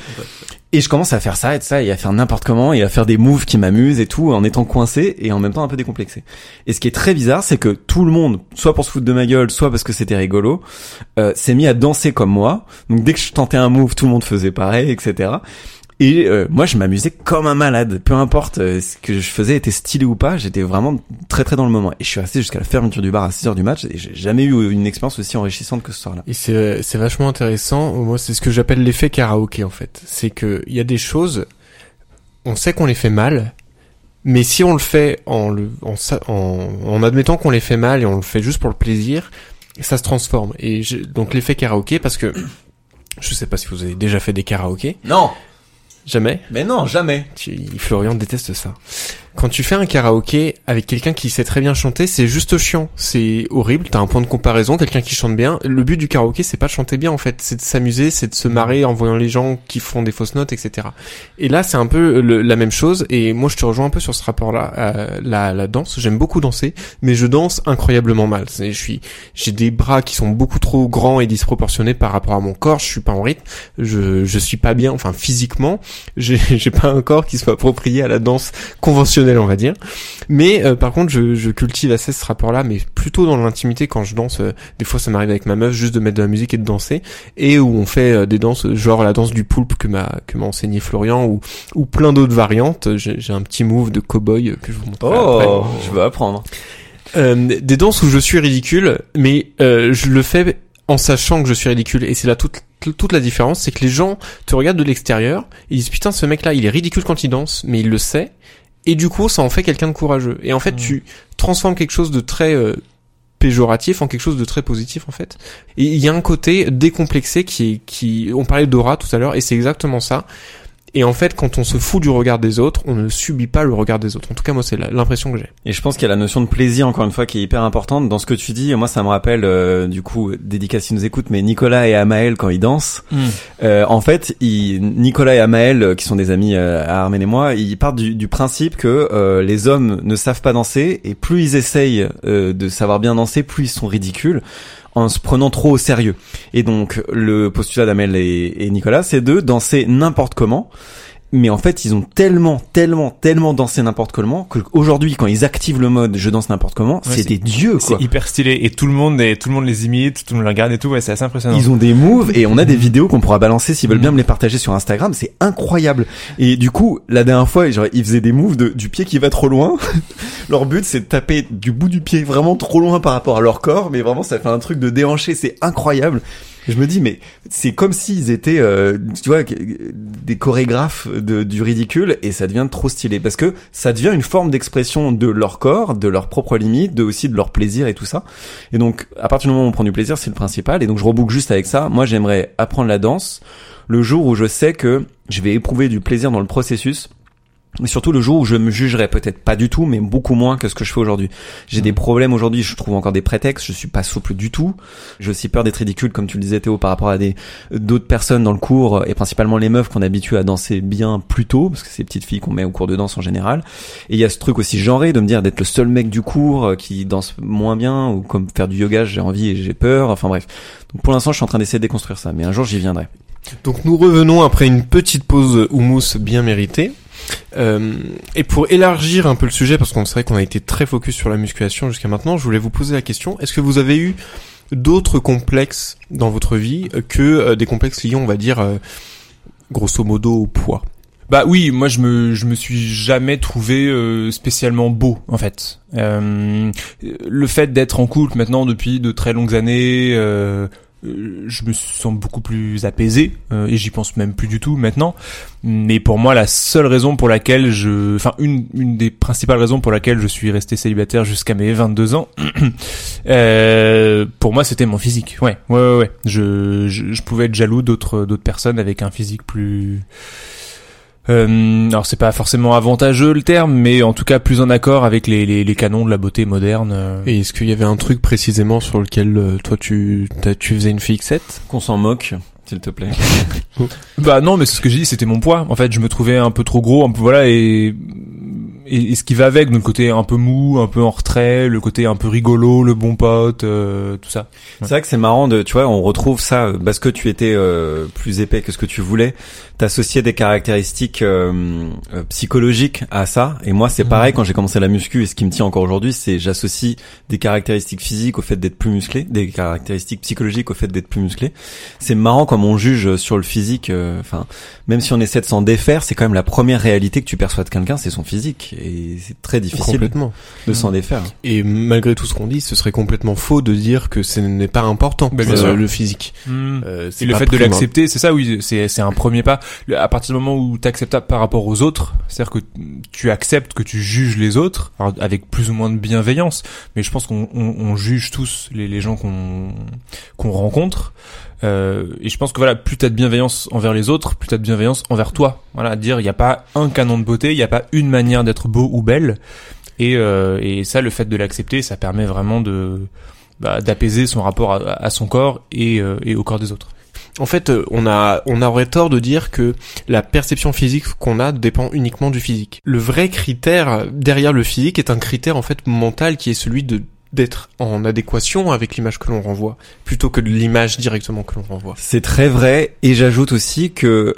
Et je commence à faire ça et ça et à faire n'importe comment et à faire des moves qui m'amusent et tout en étant coincé et en même temps un peu décomplexé. Et ce qui est très bizarre, c'est que tout le monde, soit pour se foutre de ma gueule, soit parce que c'était rigolo, euh, s'est mis à danser comme moi. Donc dès que je tentais un move, tout le monde faisait pareil, etc. Et euh, moi, je m'amusais comme un malade. Peu importe euh, ce que je faisais était stylé ou pas, j'étais vraiment très très dans le moment. Et je suis resté jusqu'à la fermeture du bar à 6 heures du match et j'ai jamais eu une expérience aussi enrichissante que ce soir-là. Et c'est c'est vachement intéressant. Moi, c'est ce que j'appelle l'effet karaoké en fait. C'est que il y a des choses. on sait qu'on les fait mal, mais si on le fait en, le, en, en, en admettant qu'on les fait mal et on le fait juste pour le plaisir, ça se transforme. Et je- donc l'effet karaoké, parce que [clears throat] je sais pas si vous avez déjà fait des karaokés, Non, jamais. mais non, jamais. Tu- Florian déteste ça. Quand tu fais un karaoké avec quelqu'un qui sait très bien chanter, c'est juste chiant. C'est horrible. T'as un point de comparaison, quelqu'un qui chante bien. Le but du karaoké, c'est pas de chanter bien en fait, c'est de s'amuser, c'est de se marrer en voyant les gens qui font des fausses notes, etc. Et là, c'est un peu la même chose. Et moi, je te rejoins un peu sur ce rapport-là. Euh, la, la danse, j'aime beaucoup danser, mais je danse incroyablement mal. Je suis, j'ai des bras qui sont beaucoup trop grands et disproportionnés par rapport à mon corps. Je suis pas en rythme. Je, je suis pas bien. Enfin, physiquement, j'ai [laughs] pas un corps qui soit approprié à la danse conventionnelle, on va dire. Mais euh, par contre, je, je cultive assez ce rapport-là, mais plutôt dans l'intimité quand je danse. euh, des fois, ça m'arrive avec ma meuf juste de mettre de la musique et de danser, et où on fait euh, des danses genre la danse du poulpe que m'a que m'a enseigné Florian, ou ou plein d'autres variantes. J'ai, un petit move de cow-boy que je vous après. Oh, je veux apprendre. Euh, des danses où je suis ridicule, mais euh, je le fais en sachant que je suis ridicule. Et c'est là toute, toute la différence, c'est que les gens te regardent de l'extérieur, ils disent putain ce mec là il est ridicule quand il danse, mais il le sait. Et du coup ça en fait quelqu'un de courageux. Et en fait tu transformes quelque chose de très euh, péjoratif en quelque chose de très positif en fait. Et il y a un côté décomplexé qui est qui on parlait d'aura tout à l'heure et c'est exactement ça. Et en fait, quand on se fout du regard des autres, on ne subit pas le regard des autres. En tout cas, moi, c'est l'impression que j'ai. Et je pense qu'il y a la notion de plaisir encore une fois qui est hyper importante dans ce que tu dis. Et moi, ça me rappelle euh, du coup dédicace qui nous écoute, mais Nicolas et Amael quand ils dansent. Euh, en fait, ils, Nicolas et Amael, euh, qui sont des amis euh, à Armen et moi, ils partent du, du principe que euh, les hommes ne savent pas danser et plus ils essayent euh, de savoir bien danser, plus ils sont ridicules en se prenant trop au sérieux. Et donc le postulat d'Amel et, Nicolas, c'est de danser n'importe comment. Mais en fait, ils ont tellement, tellement, tellement dansé n'importe comment qu'aujourd'hui, quand ils activent le mode je danse n'importe comment, c'est c'est- des dieux quoi. C'est hyper stylé et tout le monde et tout le monde les imite, tout le monde les regarde et tout. Ouais, c'est assez impressionnant. Ils ont des moves et on a des vidéos qu'on pourra balancer s'ils veulent bien me les partager sur Instagram. C'est incroyable. Et du coup, la dernière fois, genre, ils faisaient des moves de, du pied qui va trop loin. [laughs] leur but, c'est de taper du bout du pied vraiment trop loin par rapport à leur corps. Mais vraiment, ça fait un truc de déhanché. C'est incroyable. Je me dis, mais c'est comme s'ils étaient, euh, tu vois, des chorégraphes de, du ridicule et ça devient trop stylé parce que ça devient une forme d'expression de leur corps, de leurs propres limites, de aussi de leur plaisir et tout ça. Et donc, à partir du moment où on prend du plaisir, c'est le principal. Et donc, je reboucle juste avec ça. Moi, j'aimerais apprendre la danse le jour où je sais que je vais éprouver du plaisir dans le processus. Mais surtout le jour où je me jugerai peut-être pas du tout, mais beaucoup moins que ce que je fais aujourd'hui. J'ai des problèmes aujourd'hui, je trouve encore des prétextes, je suis pas souple du tout. J'ai aussi peur d'être ridicule, comme tu le disais Théo, par rapport à des d'autres personnes dans le cours, et principalement les meufs qu'on habitue à danser bien plus tôt, parce que c'est les petites filles qu'on met au cours de danse en général. Et il y a ce truc aussi genré de me dire d'être le seul mec du cours euh, qui danse moins bien, ou comme faire du yoga, j'ai envie et j'ai peur, enfin bref. Donc pour l'instant, je suis en train d'essayer de déconstruire ça, mais un jour j'y viendrai. Donc nous revenons après une petite pause houmous bien méritée. Euh, et pour élargir un peu le sujet, parce qu'on sait qu'on a été très focus sur la musculation jusqu'à maintenant, je voulais vous poser la question, est-ce que vous avez eu d'autres complexes dans votre vie que euh, des complexes liés, on va dire, euh, grosso modo au poids? Bah oui, moi je me je me suis jamais trouvé spécialement beau en fait. Le fait d'être en couple maintenant depuis de très longues années, je me sens beaucoup plus apaisé euh, et j'y pense même plus du tout maintenant. Mais pour moi, la seule raison pour laquelle je, enfin une des principales raisons pour laquelle je suis resté célibataire jusqu'à mes 22 ans, [clears throat] euh, pour moi c'était mon physique. Ouais, ouais, ouais. ouais. Je, je je pouvais être jaloux d'autres d'autres personnes avec un physique plus euh, alors c'est pas forcément avantageux le terme, mais en tout cas plus en accord avec les, les, les canons de la beauté moderne. euh. Et est-ce qu'il y avait un truc précisément sur lequel euh, toi tu t'as- tu faisais une fixette Qu'on s'en moque, s'il te plaît. [laughs] Bah non, mais c'est ce que j'ai dit, c'était mon poids. En fait, je me trouvais un peu trop gros, un peu voilà, et, et, et ce qui va avec, le côté un peu mou, un peu en retrait, le côté un peu rigolo, le bon pote, euh, tout ça. C'est vrai que c'est marrant de, tu vois, on retrouve ça euh, parce que tu étais euh, plus épais que ce que tu voulais. T'associais des caractéristiques euh, euh, psychologiques à ça. Et moi, c'est pareil quand j'ai commencé la muscu et ce qui me tient encore aujourd'hui, c'est j'associe des caractéristiques physiques au fait d'être plus musclé, des caractéristiques psychologiques au fait d'être plus musclé. C'est marrant comme on juge sur le physique. euh, Enfin, même si on essaie de s'en défaire, c'est quand même la première réalité que tu perçois de quelqu'un, c'est son physique. Et c'est très difficile Complètement. de s'en défaire. Et malgré tout ce qu'on dit, ce serait complètement faux de dire que ce n'est pas important, Bah, bien euh, sûr. le physique. Hmm. Euh, Et le fait de l'accepter, c'est ça, oui, c'est c'est un premier pas. Le- À partir du moment où tu acceptes par rapport aux autres, c'est-à-dire que tu acceptes que tu juges les autres, avec plus ou moins de bienveillance, mais je pense qu'on on, on juge tous les, les gens qu'on qu'on rencontre. Euh, et je pense que voilà, plus t'as de bienveillance envers les autres, plus t'as de bienveillance envers toi. Voilà, dire il n'y a pas un canon de beauté, il n'y a pas une manière d'être beau ou belle. Et, euh, et ça, le fait de l'accepter, ça permet vraiment de bah, d'apaiser son rapport à, à son corps et, euh, et au corps des autres. En fait, euh, on a, on aurait tort de dire que la perception physique qu'on a dépend uniquement du physique. Le vrai critère derrière le physique est un critère en fait mental qui est celui de d'être en adéquation avec l'image que l'on renvoie, plutôt que l'image directement que l'on renvoie. C'est très vrai et j'ajoute aussi que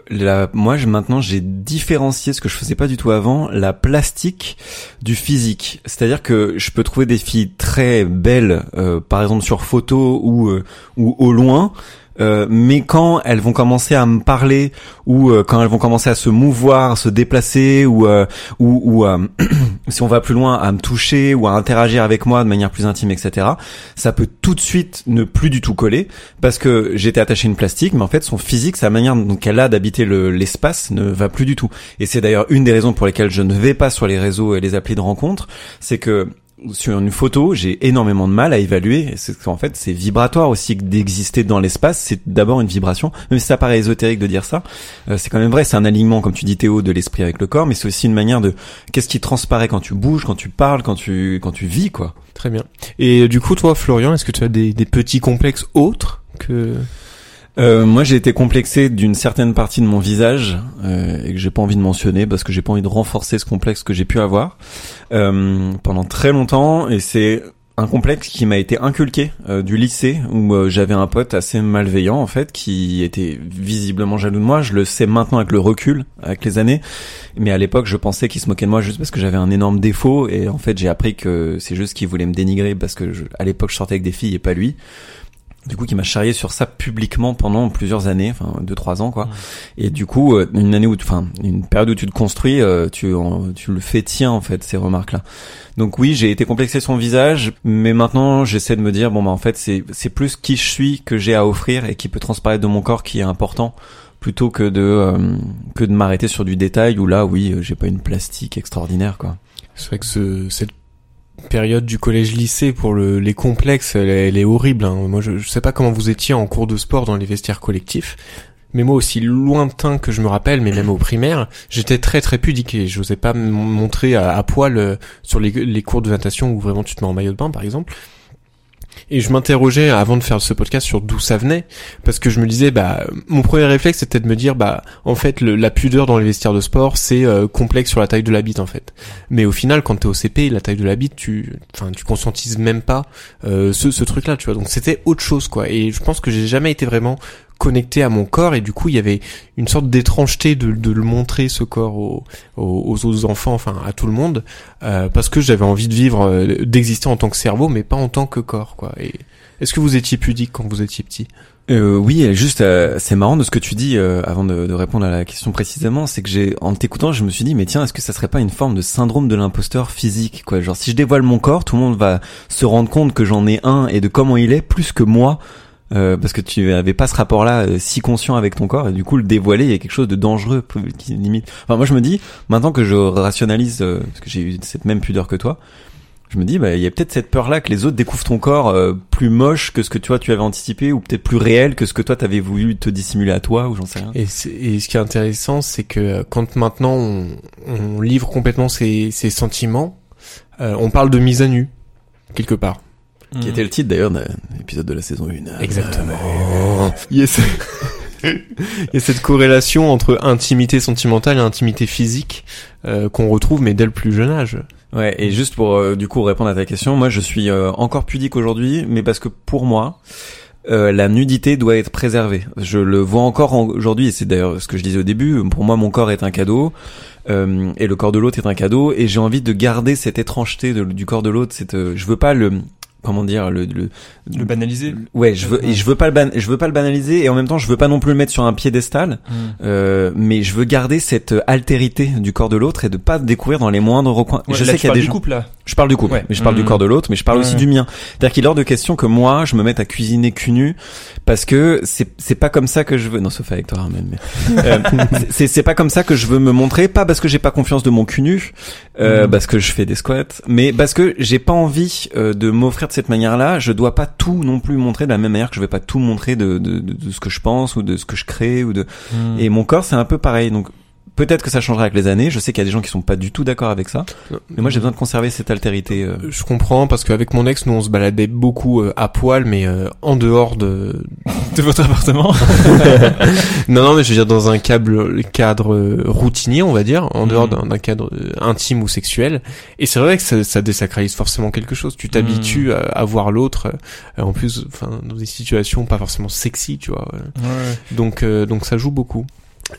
moi je, maintenant j'ai différencié ce que je faisais pas du tout avant, la plastique du physique. C'est-à-dire que je peux trouver des filles très belles, euh, par exemple sur photo ou euh, ou au loin. Euh, mais quand elles vont commencer à me parler ou euh, quand elles vont commencer à se mouvoir, se déplacer ou euh, ou, ou euh, [clears throat] si on va plus loin à me toucher ou à interagir avec moi de manière plus intime, etc. Ça peut tout de suite ne plus du tout coller parce que j'étais attaché à une plastique, mais en fait son physique, sa manière dont elle a d'habiter le- l'espace ne va plus du tout. Et c'est d'ailleurs une des raisons pour lesquelles je ne vais pas sur les réseaux et les applis de rencontre, c'est que sur une photo, j'ai énormément de mal à évaluer. C'est qu'en fait, c'est vibratoire aussi d'exister dans l'espace. C'est d'abord une vibration. Même si ça paraît ésotérique de dire ça, euh, c'est quand même vrai. C'est un alignement, comme tu dis Théo, de l'esprit avec le corps, mais c'est aussi une manière de qu'est-ce qui transparaît quand tu bouges, quand tu parles, quand tu quand tu vis, quoi. Très bien. Et du coup, toi, Florian, est-ce que tu as des, des petits complexes autres que Euh, moi, j'ai été complexé d'une certaine partie de mon visage euh, et que j'ai pas envie de mentionner parce que j'ai pas envie de renforcer ce complexe que j'ai pu avoir euh, pendant très longtemps. Et c'est un complexe qui m'a été inculqué euh, du lycée où j'avais un pote assez malveillant en fait qui était visiblement jaloux de moi. Je le sais maintenant avec le recul, avec les années. Mais à l'époque, je pensais qu'il se moquait de moi juste parce que j'avais un énorme défaut. Et en fait, j'ai appris que c'est juste qu'il voulait me dénigrer parce que je, à l'époque, je sortais avec des filles et pas lui du coup qui m'a charrié sur ça publiquement pendant plusieurs années enfin deux trois ans quoi. Et du coup euh, une année où enfin une période où tu te construis euh, tu le fais tien en fait ces remarques là donc oui j'ai été complexé sur mon visage mais maintenant j'essaie de me dire bon bah en fait c'est c'est plus qui je suis que j'ai à offrir et qui peut transparaître de mon corps qui est important plutôt que de euh, que de m'arrêter sur du détail où là oui j'ai pas une plastique extraordinaire quoi. C'est vrai que ce, cette période du collège-lycée pour le, les complexes, elle, est- horrible. hein. Moi, je, je sais pas comment vous étiez en cours de sport dans les vestiaires collectifs, mais moi aussi lointain que je me rappelle, mais même au primaire, j'étais très très pudique et j'osais pas me montrer à, à poil euh, sur les, les cours de natation où vraiment tu te mets en maillot de bain, par exemple. Et je m'interrogeais avant de faire ce podcast sur d'où ça venait, parce que je me disais, bah, mon premier réflexe c'était de me dire, bah, en fait, la pudeur dans les vestiaires de sport, c'est euh, complexe sur la taille de la bite, en fait. Mais au final, quand t'es au CP, la taille de la bite, tu, enfin, tu conscientises même pas euh, ce, ce truc-là, tu vois. Donc c'était autre chose, quoi. Et je pense que j'ai jamais été vraiment connecté à mon corps, et du coup, il y avait une sorte d'étrangeté de, de le montrer ce corps aux, aux, autres enfants, enfin à tout le monde, euh, parce que j'avais envie de vivre, euh, d'exister en tant que cerveau, mais pas en tant que corps, quoi. Est-ce que vous étiez pudique quand vous étiez petit? Euh, oui, juste, euh, c'est marrant de ce que tu dis avant de, de répondre à la question précisément, c'est que j'ai, en t'écoutant, je me suis dit, mais tiens, est-ce que ça serait pas une forme de syndrome de l'imposteur physique, quoi? Genre, si je dévoile mon corps, tout le monde va se rendre compte que j'en ai un et de comment il est, plus que moi, euh, parce que tu avais pas ce rapport-là euh, si conscient avec ton corps, et du coup, le dévoiler, il y a quelque chose de dangereux, qui limite. Enfin, moi, je me dis, maintenant que je rationalise, euh, parce que j'ai eu cette même pudeur que toi. Je me dis, bah, il y a peut-être cette peur-là que les autres découvrent ton corps euh, plus moche que ce que toi tu avais anticipé, ou peut-être plus réel que ce que toi t'avais voulu te dissimuler à toi, ou j'en sais rien. Et ce qui est intéressant, c'est que euh, quand maintenant on, on livre complètement ses, ses sentiments, euh, on parle de mise à nu, quelque part. Qui était le titre d'ailleurs d'un épisode de la saison 1. Exactement. Il y a, ce- [laughs] il y a cette corrélation entre intimité sentimentale et intimité physique euh, qu'on retrouve, mais dès le plus jeune âge. Ouais, et juste pour euh, du coup répondre à ta question, moi je suis euh, encore pudique aujourd'hui, mais parce que pour moi, euh, la nudité doit être préservée. Je le vois encore en- aujourd'hui, et c'est d'ailleurs ce que je disais au début. Pour moi, mon corps est un cadeau, euh, et le corps de l'autre est un cadeau, et j'ai envie de garder cette étrangeté de- du corps de l'autre. Cette, euh, je veux pas le comment dire le, le Le banaliser. ouais je veux et je veux pas le ban- je veux pas le banaliser et en même temps je veux pas non plus le mettre sur un piédestal Mm. euh, mais je veux garder cette altérité du corps de l'autre et de pas découvrir dans les moindres recoins Ouais, je sais qu'il y a des du gens couple là. je parle du couple, Ouais. mais je parle du Mmh. corps de l'autre, mais je parle aussi du mien. C'est-à-dire qu'il est hors de question que moi, je me mette à cuisiner cul nu, parce que c'est c'est pas comme ça que je veux. Non, sauf avec toi, Armel, mais [laughs] euh, c'est c'est pas comme ça que je veux me montrer. Pas parce que j'ai pas confiance de mon cul nu, euh, Mmh. parce que je fais des squats, mais parce que j'ai pas envie euh, de m'offrir de cette manière-là. Je dois pas tout non plus montrer de la même manière que je vais pas tout montrer de de, de, de ce que je pense ou de ce que je crée ou de. Mm. Et mon corps, c'est un peu pareil. Donc Peut-être que ça changera avec les années. Je sais qu'il y a des gens qui sont pas du tout d'accord avec ça. Mais moi, j'ai besoin de conserver cette altérité. euh. Je comprends parce qu'avec mon ex, nous on se baladait beaucoup euh, à poil, mais euh, en dehors de. de votre appartement. [laughs] non, non, mais je veux dire dans un câble, cadre euh, routinier, on va dire, en dehors Mhm. d'un cadre euh, intime ou sexuel. Et c'est vrai que ça, ça désacralise forcément quelque chose. Tu t'habitues à, à voir l'autre, euh, en plus, enfin, dans des situations pas forcément sexy, tu vois. euh. Donc, euh, donc ça joue beaucoup.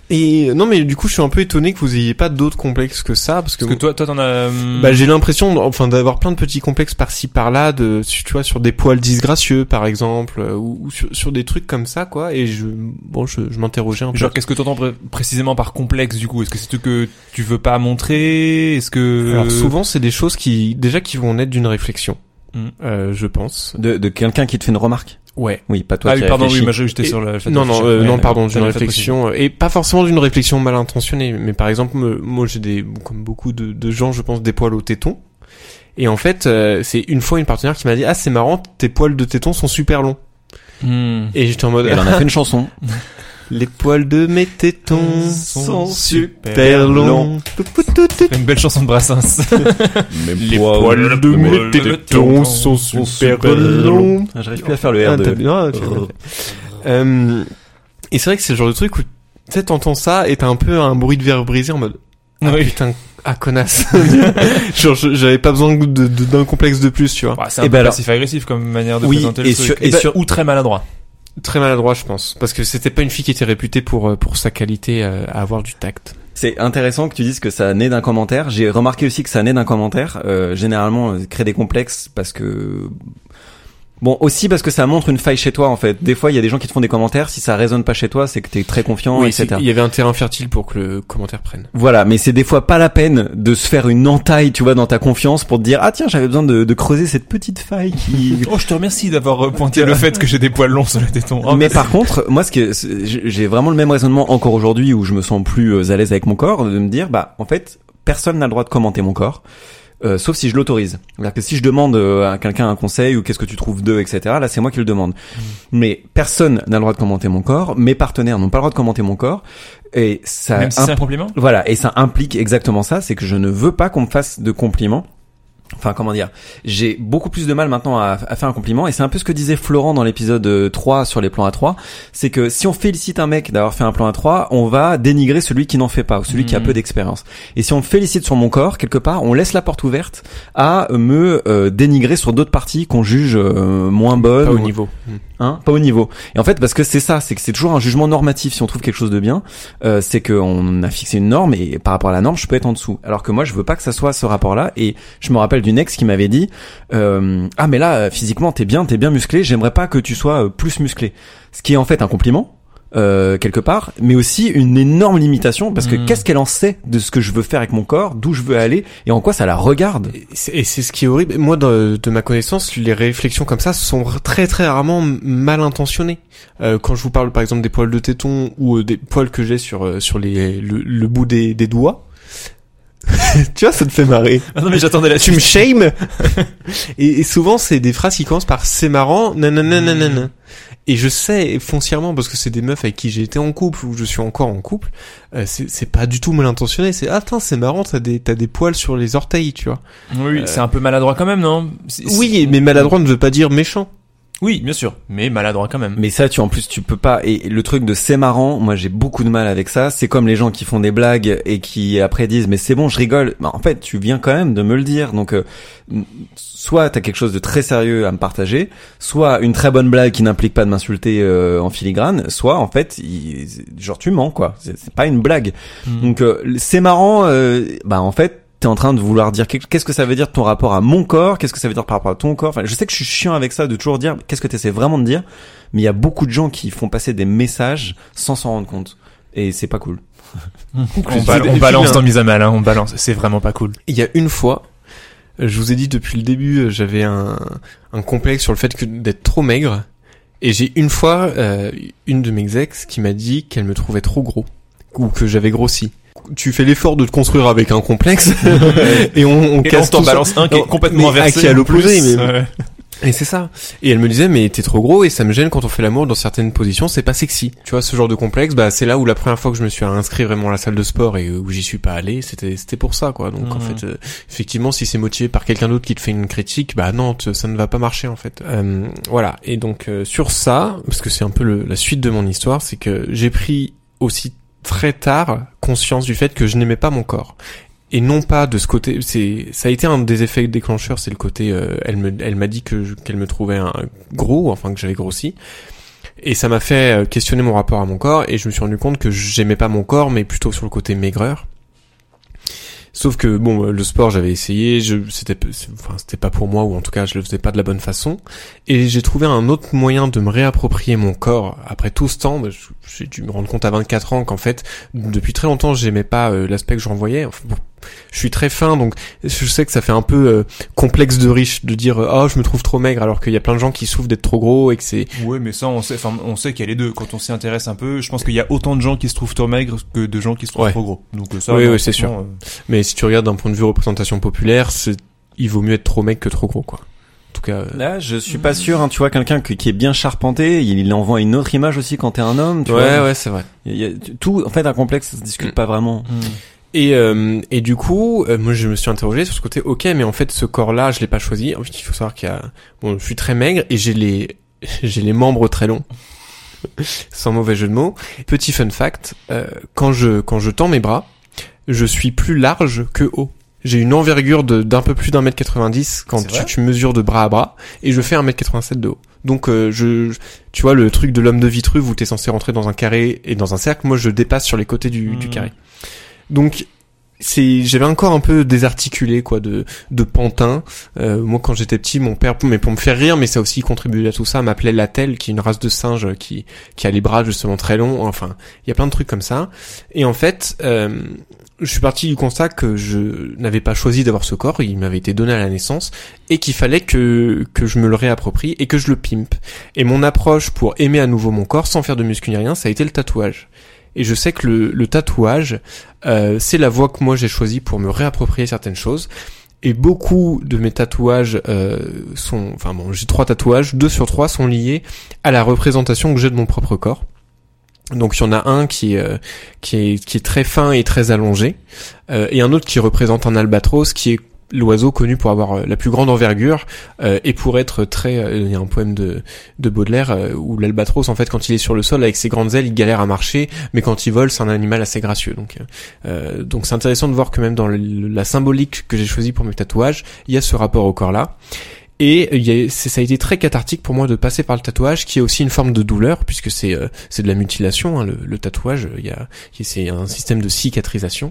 Et euh, non, mais du coup, je suis un peu étonné que vous ayez pas d'autres complexes que ça, parce que, Parce que toi, toi, t'en as. hum, bah, j'ai l'impression, enfin, d'avoir plein de petits complexes par-ci par-là, de, tu vois, sur des poils disgracieux, par exemple, euh, ou, ou sur, sur des trucs comme ça, quoi. Et je, bon, je, je m'interrogeais un peu. Genre, qu'est-ce que t'entends pré- précisément par complexe du coup? Est-ce que c'est ce que tu veux pas montrer? Est-ce que Alors souvent, c'est des choses qui, déjà, qui vont naître d'une réflexion, Mm. euh, je pense. De, de quelqu'un qui te fait une remarque? Ouais. Oui, pas toi Ah qui oui, pardon, réfléchis. oui, moi j'étais sur le fait Non, non, euh, Ouais, non, pardon, d'une réflexion, euh, et pas forcément d'une réflexion mal intentionnée, mais par exemple, moi j'ai des, comme beaucoup de, de gens, je pense, des poils au téton. Et en fait, euh, c'est une fois une partenaire qui m'a dit, ah, c'est marrant, tes poils de téton sont super longs. Hmm. Et j'étais en mode, Elle en a fait une [laughs] chanson. Les poils de mes tétons Sont sont super longs. Une belle chanson de Brassens. [laughs] Les poils de mes tétons sont super longs. Ah, J'arrive plus à faire le Ah, R t'as de. bien, tu l'as fait. Euh, et c'est vrai que c'est le genre de truc où tu sais t'entends ça et t'as un peu un bruit de verre brisé en mode ah Oui. putain ah connasse [laughs] [laughs] genre j'avais pas besoin de- de- d'un complexe de plus tu vois Bah, c'est un ben peu alors- passif-agressif comme manière de Oui, présenter et le sur- truc. et ben, sur- Ou très maladroit. Très maladroit je pense parce que c'était pas une fille qui était réputée pour euh, pour sa qualité euh, à avoir du tact C'est intéressant que tu dises que ça naît d'un commentaire. J'ai remarqué aussi que ça naît d'un commentaire. Euh, généralement, créer des complexes parce que bon aussi parce que ça montre une faille chez toi en fait. Des fois, il y a des gens qui te font des commentaires. Si ça résonne pas chez toi, c'est que t'es très confiant, oui etc. il y avait un terrain fertile pour que le commentaire prenne Voilà, mais c'est des fois pas la peine de se faire une entaille, tu vois, dans ta confiance pour te dire ah tiens j'avais besoin de, de creuser cette petite faille qui. [laughs] Oh, je te remercie d'avoir pointé le fait que j'ai des poils longs sur le téton. Oh, [laughs] mais par contre, moi, ce que j'ai vraiment le même raisonnement encore aujourd'hui où je me sens plus euh, à l'aise avec mon corps, de me dire, bah, en fait, personne n'a le droit de commenter mon corps. Euh, sauf si je l'autorise. C'est-à-dire que si je demande euh, à quelqu'un un conseil ou qu'est-ce que tu trouves d'eux, etc. Là, c'est moi qui le demande. Mais personne n'a le droit de commenter mon corps. Mes partenaires n'ont pas le droit de commenter mon corps. Et ça, Même si c'est un compliment? Voilà, et ça implique exactement ça, c'est que je ne veux pas qu'on me fasse de compliments. Enfin, comment dire J'ai beaucoup plus de mal maintenant à, à faire un compliment, et c'est un peu ce que disait Florent dans l'épisode euh, 3 sur les plans A3, c'est que si on félicite un mec d'avoir fait un plan A3, on va dénigrer celui qui n'en fait pas, ou celui qui a Mhm. peu d'expérience. Et si on me félicite sur mon corps, quelque part, on laisse la porte ouverte à me euh, dénigrer sur d'autres parties qu'on juge euh, moins bonnes. pas au ou- niveau hein, pas au niveau. Et en fait, parce que c'est ça, c'est que c'est toujours un jugement normatif. Si on trouve quelque chose de bien, euh, c'est qu'on a fixé une norme et par rapport à la norme, je peux être en dessous. Alors que moi, je veux pas que ça soit ce rapport-là. Et je me rappelle d'une ex qui m'avait dit, euh, ah mais là, euh, physiquement, t'es bien, t'es bien musclé. J'aimerais pas que tu sois plus musclé. Ce qui est en fait un compliment. Euh, quelque part, mais aussi une énorme limitation parce que Mhm. qu'est-ce qu'elle en sait de ce que je veux faire avec mon corps, d'où je veux aller et en quoi ça la regarde? Et c'est ce qui est horrible. Moi, de, de ma connaissance, les réflexions comme ça sont très très rarement mal intentionnées. Euh, quand je vous parle par exemple des poils de téton ou euh, des poils que j'ai sur euh, sur les le, le bout des, des doigts, [laughs] tu vois, ça te fait marrer. Ah non, mais j'attendais la Tu me shames [laughs] et, et souvent c'est des phrases qui commencent par c'est marrant, nanana, nanana. Et je sais foncièrement parce que c'est des meufs avec qui j'ai été en couple ou je suis encore en couple, euh, c'est pas du tout mal intentionné. C'est ah tiens c'est marrant, t'as des t'as des poils sur les orteils, tu vois. Oui, c'est un peu maladroit quand même, non? Oui, mais maladroit ne veut pas dire méchant. Oui, bien sûr, mais maladroit quand même. Mais ça, tu en plus, tu peux pas. Et le truc de c'est marrant, moi j'ai beaucoup de mal avec ça. C'est comme les gens qui font des blagues et qui après disent mais c'est bon, je rigole. Bah, en fait, tu viens quand même de me le dire. Donc, euh, soit t'as quelque chose de très sérieux à me partager, soit une très bonne blague qui n'implique pas de m'insulter euh, en filigrane, soit en fait, il- genre tu mens quoi. C'est pas une blague. Hmm. Donc euh, c'est marrant. euh, bah en fait. T'es en train de vouloir dire qu'est-ce que ça veut dire ton rapport à mon corps, qu'est-ce que ça veut dire par rapport à ton corps? Enfin, je sais que je suis chiant avec ça de toujours dire qu'est-ce que t'essaies vraiment de dire, mais il y a beaucoup de gens qui font passer des messages sans s'en rendre compte. Et c'est pas cool. [laughs] On, balance des- dans mise à mal, hein, on balance. C'est vraiment pas cool. Il y a une fois, je vous ai dit depuis le début, j'avais un, un complexe sur le fait que d'être trop maigre. Et j'ai une fois euh, une de mes ex qui m'a dit qu'elle me trouvait trop gros ou que j'avais grossi. Tu fais l'effort de te construire avec un complexe [laughs] et on, on Et casse on ça. balance un qui est complètement inversé. qui à en l'opposé, plus. mais- Ouais. Et c'est ça. Et elle me disait mais t'es trop gros et ça me gêne quand on fait l'amour dans certaines positions, c'est pas sexy. Tu vois ce genre de complexe, bah c'est là où la première fois que je me suis inscrit vraiment à la salle de sport et où j'y suis pas allé, c'était c'était pour ça quoi. Donc en fait euh, effectivement si c'est motivé par quelqu'un d'autre qui te fait une critique, bah non, ça ne va pas marcher en fait. Euh, voilà. Et donc euh, sur ça, parce que c'est un peu le- la suite de mon histoire, c'est que j'ai pris aussi très tard conscience du fait que je n'aimais pas mon corps. Et non pas de ce côté c'est ça a été un des effets déclencheurs c'est le côté euh, elle me elle m'a dit que qu'elle me trouvait un gros enfin que j'avais grossi. Et ça m'a fait euh, questionner mon rapport à mon corps et je me suis rendu compte que j'aimais pas mon corps mais plutôt sur le côté maigreur sauf que bon euh, le sport j'avais essayé je c'était enfin c'était pas pour moi ou en tout cas je le faisais pas de la bonne façon. Et j'ai trouvé un autre moyen de me réapproprier mon corps. Après tout ce temps bah, j'ai dû me rendre compte à 24 ans qu'en fait depuis très longtemps j'aimais pas euh, l'aspect que je renvoyais je suis très fin donc je sais que ça fait un peu euh, complexe de riche de dire euh, oh je me trouve trop maigre alors qu'il y a plein de gens qui souffrent d'être trop gros et que c'est Ouais, mais ça, on sait, enfin, on sait qu'il y a les deux. Quand on s'y intéresse un peu, je pense qu'il y a autant de gens qui se trouvent trop maigres que de gens qui se trouvent Ouais. trop gros. Donc euh, ça, Oui, oui, c'est franchement, euh, mais si tu regardes d'un point de vue représentation populaire c'est il vaut mieux être trop maigre que trop gros quoi en tout cas euh, Là, je suis pas sûr. Hein, tu vois, quelqu'un qui, est bien charpenté, il, il envoie une autre image aussi quand t'es un homme. Tu ouais vois. ouais c'est vrai Il y a- tout, en fait, un complexe, ça se discute Mm. pas vraiment. Et, euh, et du coup, euh, moi je me suis interrogé sur ce côté, ok, mais en fait ce corps-là, je l'ai pas choisi. En fait, il faut savoir qu'il y a, bon, je suis très maigre et j'ai les, [laughs] j'ai les membres très longs, [laughs] sans mauvais jeu de mots. Petit fun fact, euh, quand je quand je tends mes bras, je suis plus large que haut. J'ai une envergure de d'un peu plus d'un mètre 90 quand tu, tu mesures de bras à bras et je fais un mètre 87 de haut. Donc euh, je, tu vois le truc de l'homme de Vitruve où t'es censé rentrer dans un carré et dans un cercle, moi je dépasse sur les côtés du, du Mhm. carré. Donc c'est j'avais encore un peu désarticulé quoi de de pantin. Euh, moi quand j'étais petit mon père mais pour me faire rire mais ça aussi contribué à tout ça m'appelait Latel qui est une race de singe qui qui a les bras justement très longs. Enfin il y a plein de trucs comme ça. Et en fait euh, je suis parti du constat que je n'avais pas choisi d'avoir ce corps. Il m'avait été donné à la naissance et qu'il fallait que que je me le réapproprie et que je le pimpe. Et mon approche pour aimer à nouveau mon corps sans faire de muscu ni rien ça a été le tatouage et je sais que le, tatouage euh, c'est la voie que moi j'ai choisie pour me réapproprier certaines choses. Et beaucoup de mes tatouages euh, sont, enfin bon, j'ai trois tatouages, deux sur trois sont liés à la représentation que j'ai de mon propre corps. Donc il y en a un qui est euh, qui est très fin et très allongé, et un autre qui représente un albatros qui est l'oiseau connu pour avoir euh, la plus grande envergure euh, et pour être très euh, il y a un poème de de Baudelaire euh, où l'albatros en fait quand il est sur le sol avec ses grandes ailes il galère à marcher mais quand il vole c'est un animal assez gracieux donc donc c'est intéressant de voir que même dans la symbolique que j'ai choisie pour mes tatouages il y a ce rapport au corps là et il y a, ça a été très cathartique pour moi de passer par le tatouage, qui est aussi une forme de douleur, puisque c'est de la mutilation. hein, le, le tatouage, il a c'est un système de cicatrisation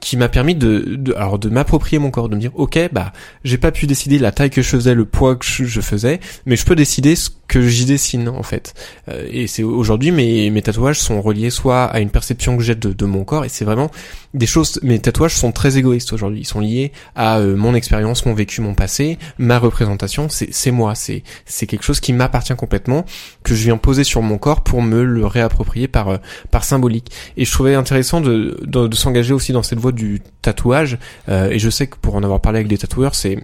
qui m'a permis de, de alors de m'approprier mon corps, de me dire ok bah j'ai pas pu décider la taille que je faisais, le poids que je, faisais, mais je peux décider ce que j'y dessine en fait. Euh, et c'est aujourd'hui mes mes tatouages sont reliés soit à une perception que j'ai de, de mon corps, et c'est vraiment des choses. Mes tatouages sont très égoïstes aujourd'hui. Ils sont liés à euh, mon expérience, mon vécu, mon passé, ma représentation. C'est c'est moi. C'est c'est quelque chose qui m'appartient complètement que je viens poser sur mon corps pour me le réapproprier par euh, par symbolique. Et je trouvais intéressant de, de s'engager aussi dans cette voie du tatouage. Euh, et je sais que pour en avoir parlé avec des tatoueurs, c'est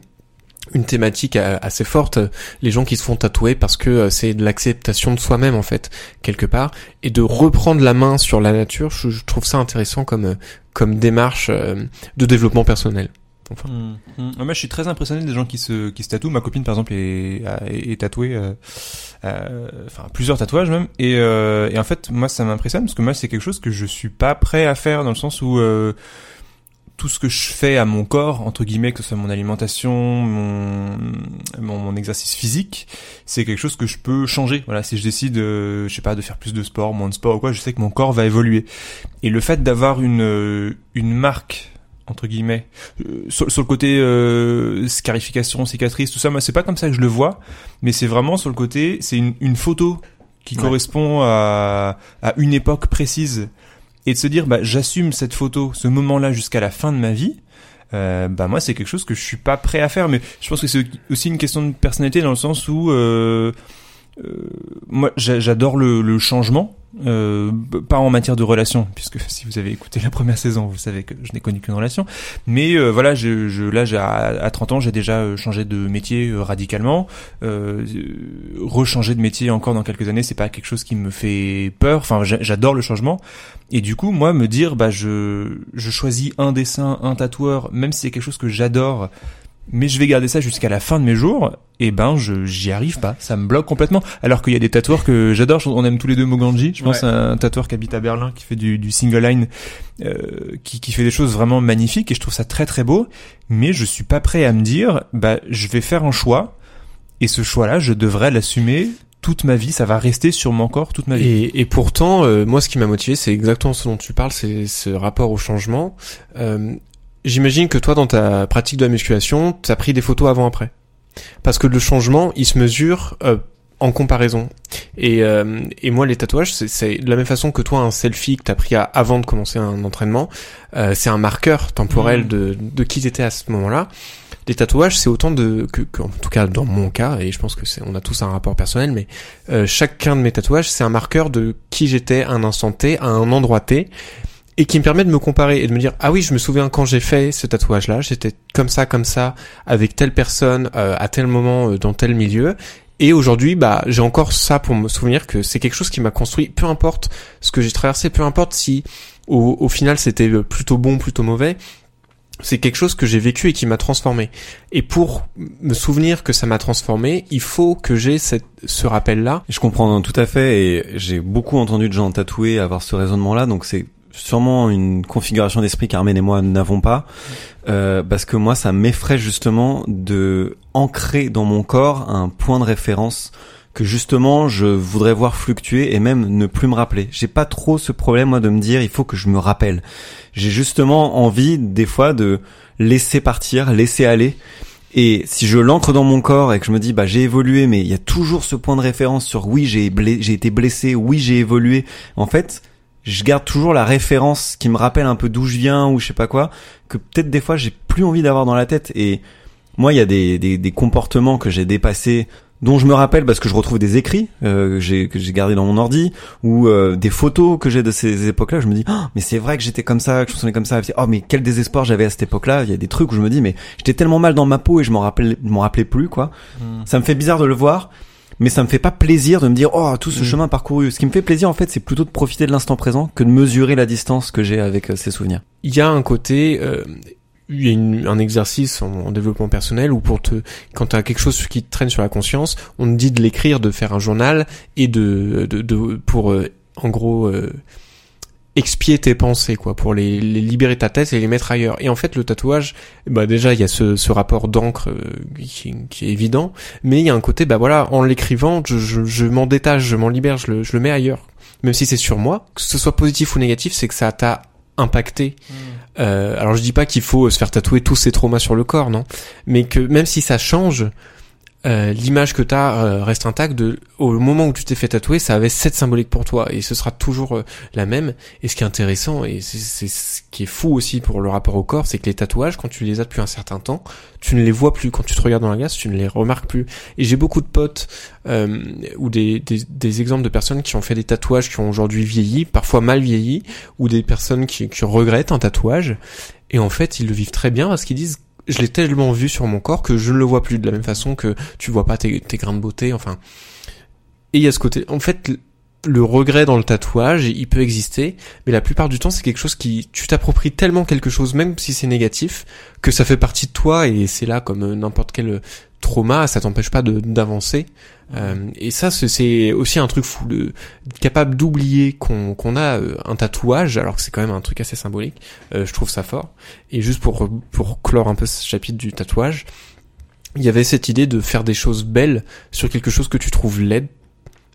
une thématique assez forte, les gens qui se font tatouer parce que euh, c'est de l'acceptation de soi-même en fait quelque part et de reprendre la main sur la nature, je, trouve ça intéressant comme euh, comme démarche de développement personnel. Enfin, Mm, mm. Moi, je suis très impressionné des gens qui se qui se tatouent. Ma copine, par exemple, est, est, tatouée, euh, enfin plusieurs tatouages même. Et, euh, et en fait, moi, ça m'impressionne parce que moi, c'est quelque chose que je suis pas prêt à faire dans le sens où tout ce que je fais à mon corps, entre guillemets, que ce soit mon alimentation, mon, mon, mon exercice physique, c'est quelque chose que je peux changer. Voilà, si je décide, euh, je sais pas, de faire plus de sport, moins de sport ou quoi, je sais que mon corps va évoluer. Et le fait d'avoir une, euh, une marque entre guillemets Euh, sur, sur le côté euh, scarification cicatrice tout ça moi c'est pas comme ça que je le vois mais c'est vraiment sur le côté c'est une, une photo qui Ouais. correspond à, à une époque précise et de se dire bah j'assume cette photo ce moment là jusqu'à la fin de ma vie euh, bah moi c'est quelque chose que je suis pas prêt à faire. Mais je pense que c'est aussi une question de personnalité dans le sens où euh, moi j'a- j'adore le, le changement euh, pas en matière de relation puisque si vous avez écouté la première saison vous savez que je n'ai connu qu'une relation. Mais euh, voilà je, je là j'ai à, à 30 ans j'ai déjà euh, changé de métier euh, radicalement. Euh, euh, rechanger de métier encore dans quelques années c'est pas quelque chose qui me fait peur. Enfin j'a- j'adore le changement. Et du coup moi me dire bah je je choisis un dessin un tatoueur même si c'est quelque chose que j'adore mais je vais garder ça jusqu'à la fin de mes jours, et ben je j'y arrive pas, ça me bloque complètement. Alors qu'il y a des tatoueurs que j'adore, on aime tous les deux Moganji, je pense Ouais. à un tatoueur qui habite à Berlin, qui fait du, du single line, euh, qui, qui fait des choses vraiment magnifiques, et je trouve ça très très beau, mais je suis pas prêt à me dire, bah je vais faire un choix, et ce choix-là, je devrais l'assumer toute ma vie, ça va rester sur mon corps toute ma vie. Et, et pourtant, euh, moi, ce qui m'a motivé, c'est exactement ce dont tu parles, c'est ce rapport au changement. Euh, J'imagine que toi, dans ta pratique de la musculation, tu as pris des photos avant-après. Parce que le changement, il se mesure euh, en comparaison. Et, euh, et moi, les tatouages, c'est- de la même façon que toi, un selfie que tu as pris à- avant de commencer un entraînement, euh, c'est un marqueur temporel Mhm. de, de qui t'étais à ce moment-là. Les tatouages, c'est autant de que, que- en tout cas dans mon cas, et je pense que c'est, on a tous un rapport personnel, mais euh, chacun de mes tatouages, c'est un marqueur de qui j'étais à un instant T, à un endroit T, et qui me permet de me comparer et de me dire ah oui, je me souviens quand j'ai fait ce tatouage-là, j'étais comme ça, comme ça, avec telle personne, euh, à tel moment, euh, dans tel milieu. Et aujourd'hui, bah, j'ai encore ça pour me souvenir que c'est quelque chose qui m'a construit, peu importe ce que j'ai traversé, peu importe si au, au final c'était euh, plutôt bon, plutôt mauvais. C'est quelque chose que j'ai vécu et qui m'a transformé. Et pour me souvenir que ça m'a transformé, il faut que j'ai ce rappel-là. Je comprends tout à fait et j'ai beaucoup entendu de gens tatoués avoir ce raisonnement-là, donc c'est sûrement une configuration d'esprit qu'Armen et moi n'avons pas, euh, parce que moi ça m'effraie justement de ancrer dans mon corps un point de référence que justement je voudrais voir fluctuer et même ne plus me rappeler. J'ai pas trop ce problème moi de me dire il faut que je me rappelle. J'ai justement envie des fois de laisser partir, laisser aller et si je l'ancre dans mon corps et que je me dis bah j'ai évolué mais il y a toujours ce point de référence sur oui j'ai été blessé, oui j'ai évolué. En fait, je garde toujours la référence qui me rappelle un peu d'où je viens ou je sais pas quoi que peut-être des fois j'ai plus envie d'avoir dans la tête. Et moi il y a des, des, des comportements que j'ai dépassés dont je me rappelle parce que je retrouve des écrits euh, que j'ai que j'ai gardés dans mon ordi ou euh, des photos que j'ai de ces époques-là. Je me dis oh, mais c'est vrai que j'étais comme ça que je me sentais comme ça. Oh mais quel désespoir j'avais à cette époque-là. Il y a des trucs où je me dis mais j'étais tellement mal dans ma peau et je m'en rappelais je m'en rappelais plus quoi. Ça me fait bizarre de le voir mais ça me fait pas plaisir de me dire oh tout ce Mm. chemin parcouru ce qui me fait plaisir en fait c'est plutôt de profiter de l'instant présent que de mesurer la distance que j'ai avec euh, ces souvenirs il y a un côté euh, il y a une- un exercice en, en développement personnel où pour te quand tu as quelque chose qui te traîne sur la conscience on te dit de l'écrire de faire un journal et de, de, de- pour euh, en gros euh, expier tes pensées quoi pour les, les libérer ta tête et les mettre ailleurs. Et en fait le tatouage bah déjà il y a ce, ce rapport d'encre euh, qui, qui est évident mais il y a un côté bah voilà en l'écrivant je, je, je m'en détache je m'en libère je le, je le mets ailleurs. Même si c'est sur moi que ce soit positif ou négatif c'est que ça t'a impacté. Euh, alors je dis pas qu'il faut se faire tatouer tous ses traumas sur le corps, non, mais que même si ça change, euh, l'image que t'as euh, reste intacte. De, au moment où tu t'es fait tatouer, ça avait cette symbolique pour toi et ce sera toujours euh, la même. Et ce qui est intéressant et c'est c'est ce qui est fou aussi pour le rapport au corps, c'est que les tatouages, quand tu les as depuis un certain temps, tu ne les vois plus. Quand tu te regardes dans la glace, tu ne les remarques plus. Et j'ai beaucoup de potes euh, ou des, des, des exemples de personnes qui ont fait des tatouages qui ont aujourd'hui vieilli, parfois mal vieilli, ou des personnes qui, qui regrettent un tatouage. Et en fait, ils le vivent très bien parce qu'ils disent je l'ai tellement vu sur mon corps que je ne le vois plus de la même façon que tu vois pas tes, tes grains de beauté, enfin. Et il y a ce côté, en fait, le- regret dans le tatouage, il peut exister, mais la plupart du temps, c'est quelque chose qui, tu t'appropries tellement quelque chose, même si c'est négatif, que ça fait partie de toi et c'est là comme euh, n'importe quel euh, trauma, ça t'empêche pas d'avancer. Euh, et ça, c'est- aussi un truc fou, capable d'oublier qu'on a euh, un tatouage, alors que c'est quand même un truc assez symbolique. Je trouve ça fort. Et juste pour pour clore un peu ce chapitre du tatouage, il y avait cette idée de faire des choses belles sur quelque chose que tu trouves laid.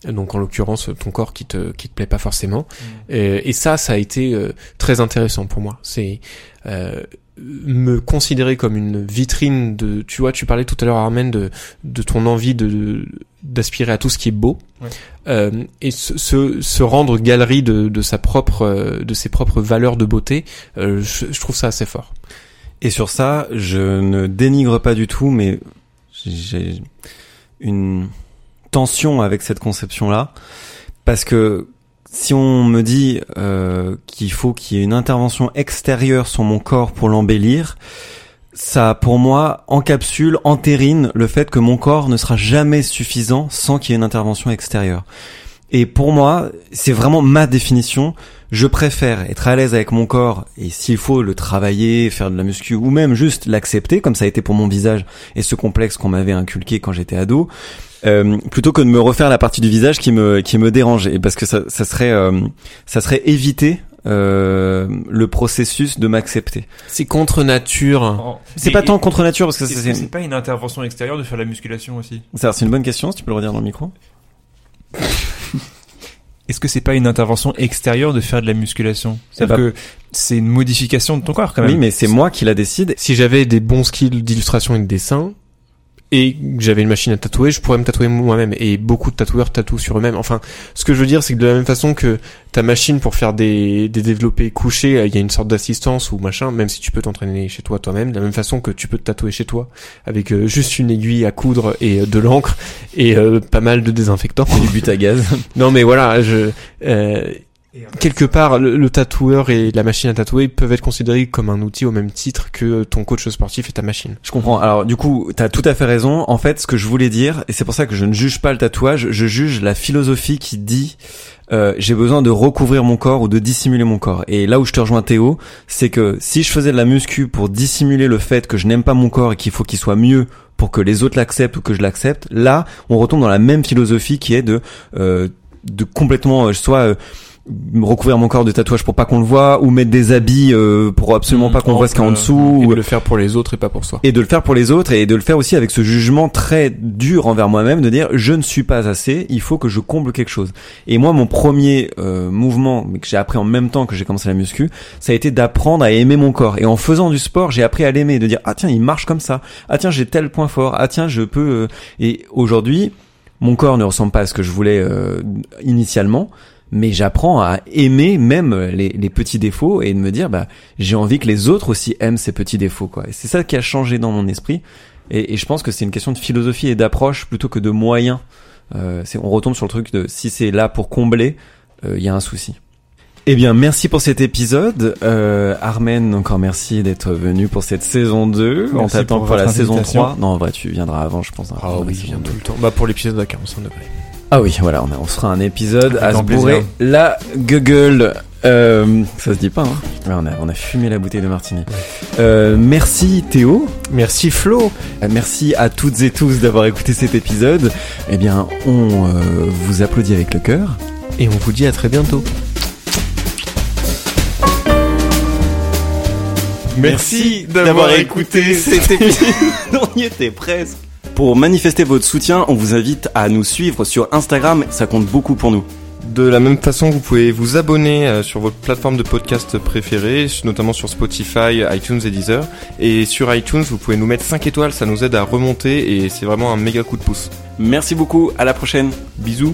Donc en l'occurrence ton corps qui te qui te plaît pas forcément. Euh, et ça, ça a été euh, très intéressant pour moi. C'est euh, me considérer comme une vitrine de tu vois tu parlais tout à l'heure Armen de de ton envie de d'aspirer à tout ce qui est beau Ouais. euh, et se, se se rendre galerie de de sa propre euh, de ses propres valeurs de beauté euh, je, je trouve ça assez fort Et sur ça, je ne dénigre pas du tout, mais j'ai une tension avec cette conception-là, parce que si on me dit euh, qu'il faut qu'il y ait une intervention extérieure sur mon corps pour l'embellir, ça, pour moi, encapsule, entérine le fait que mon corps ne sera jamais suffisant sans qu'il y ait une intervention extérieure. Et pour moi, c'est vraiment ma définition. Je préfère être à l'aise avec mon corps et s'il faut le travailler, faire de la muscu ou même juste l'accepter, comme ça a été pour mon visage et ce complexe qu'on m'avait inculqué quand j'étais ado, euh, plutôt que de me refaire la partie du visage qui me qui me dérange. Et parce que ça, ça serait euh, ça serait éviter euh, le processus de m'accepter. c'est contre nature C'est pas tant contre nature parce que c'est c'est pas une intervention extérieure de faire de la musculation aussi c'est c'est une bonne question. Si tu peux le redire dans le micro. [laughs] Est-ce que c'est pas une intervention extérieure de faire de la musculation? C'est-à-dire bah- que c'est une modification de ton corps quand même. Oui, mais c'est moi qui la décide. si j'avais des bons skills d'illustration et de dessin et que j'avais une machine à tatouer, je pourrais me tatouer moi-même. Et beaucoup de tatoueurs tatouent sur eux-mêmes. Enfin, ce que je veux dire, c'est que de la même façon que ta machine pour faire des, des développés couchés, euh, il y a une sorte d'assistance ou machin, même si tu peux t'entraîner chez toi toi-même, de la même façon que tu peux te tatouer chez toi avec euh, juste une aiguille à coudre et euh, de l'encre et euh, pas mal de désinfectants. du but à gaz. [laughs] Non mais voilà, je euh, quelque part le, tatoueur et la machine à tatouer peuvent être considérés comme un outil au même titre que ton coach sportif et ta machine. Je comprends. Alors du coup, t'as tout à fait raison. En fait, ce que je voulais dire, et c'est pour ça que je ne juge pas le tatouage, je juge la philosophie qui dit euh, j'ai besoin de recouvrir mon corps ou de dissimuler mon corps. Et là où je te rejoins Théo, c'est que si je faisais de la muscu pour dissimuler le fait que je n'aime pas mon corps et qu'il faut qu'il soit mieux pour que les autres l'acceptent ou que je l'accepte, là, on retombe dans la même philosophie qui est de euh, de complètement euh, soit euh, recouvrir mon corps de tatouages pour pas qu'on le voit ou mettre des habits euh, pour absolument pas qu'on voit ce qu'il y a en dessous Et ou de le faire pour les autres et pas pour soi. et de le faire pour les autres et de le faire aussi avec ce jugement très dur envers moi-même de dire je ne suis pas assez, il faut que je comble quelque chose. Et moi mon premier euh, mouvement que j'ai appris en même temps que j'ai commencé la muscu, ça a été d'apprendre à aimer mon corps et en faisant du sport, j'ai appris à l'aimer de dire ah tiens, il marche comme ça. Ah tiens, j'ai tel point fort. Ah tiens, je peux euh, et aujourd'hui, mon corps ne ressemble pas à ce que je voulais euh, initialement. Mais j'apprends à aimer même les, les petits défauts et de me dire bah j'ai envie que les autres aussi aiment ces petits défauts quoi. Et c'est ça qui a changé dans mon esprit. Et, et je pense que c'est une question de philosophie et d'approche plutôt que de moyens. Euh, c'est- on retombe sur le truc de si c'est là pour combler, euh, il y a un souci. Eh bien, merci pour cet épisode. Euh, Armen, encore merci d'être venu pour cette saison 2. on t'attend pour pour, la saison invitation. 3. Non, en vrai, tu viendras avant, je pense. hein, pour la saison 2. tout le temps. Bah pour l'épisode à 45 degrés. Ah oui, voilà, on, a- on se fera un épisode Avec à se bourrer la gueule. Euh, ça se dit pas, hein Ouais, on, a, on a fumé la bouteille de martini. Euh, merci Théo. Merci Flo. Euh, Merci à toutes et tous d'avoir écouté cet épisode. Eh bien, on euh, vous applaudit avec le cœur. Et on vous dit à très bientôt. Merci d'avoir écouté cet épisode. [laughs] on y était presque. Pour manifester votre soutien, on vous invite à nous suivre sur Instagram. Ça compte beaucoup pour nous. De la même façon, vous pouvez vous abonner euh, sur votre plateforme de podcast préférée, notamment sur Spotify, iTunes et Deezer. Et sur iTunes, vous pouvez nous mettre 5 étoiles, ça nous aide à remonter et c'est vraiment un méga coup de pouce. Merci beaucoup. À la prochaine. Bisous.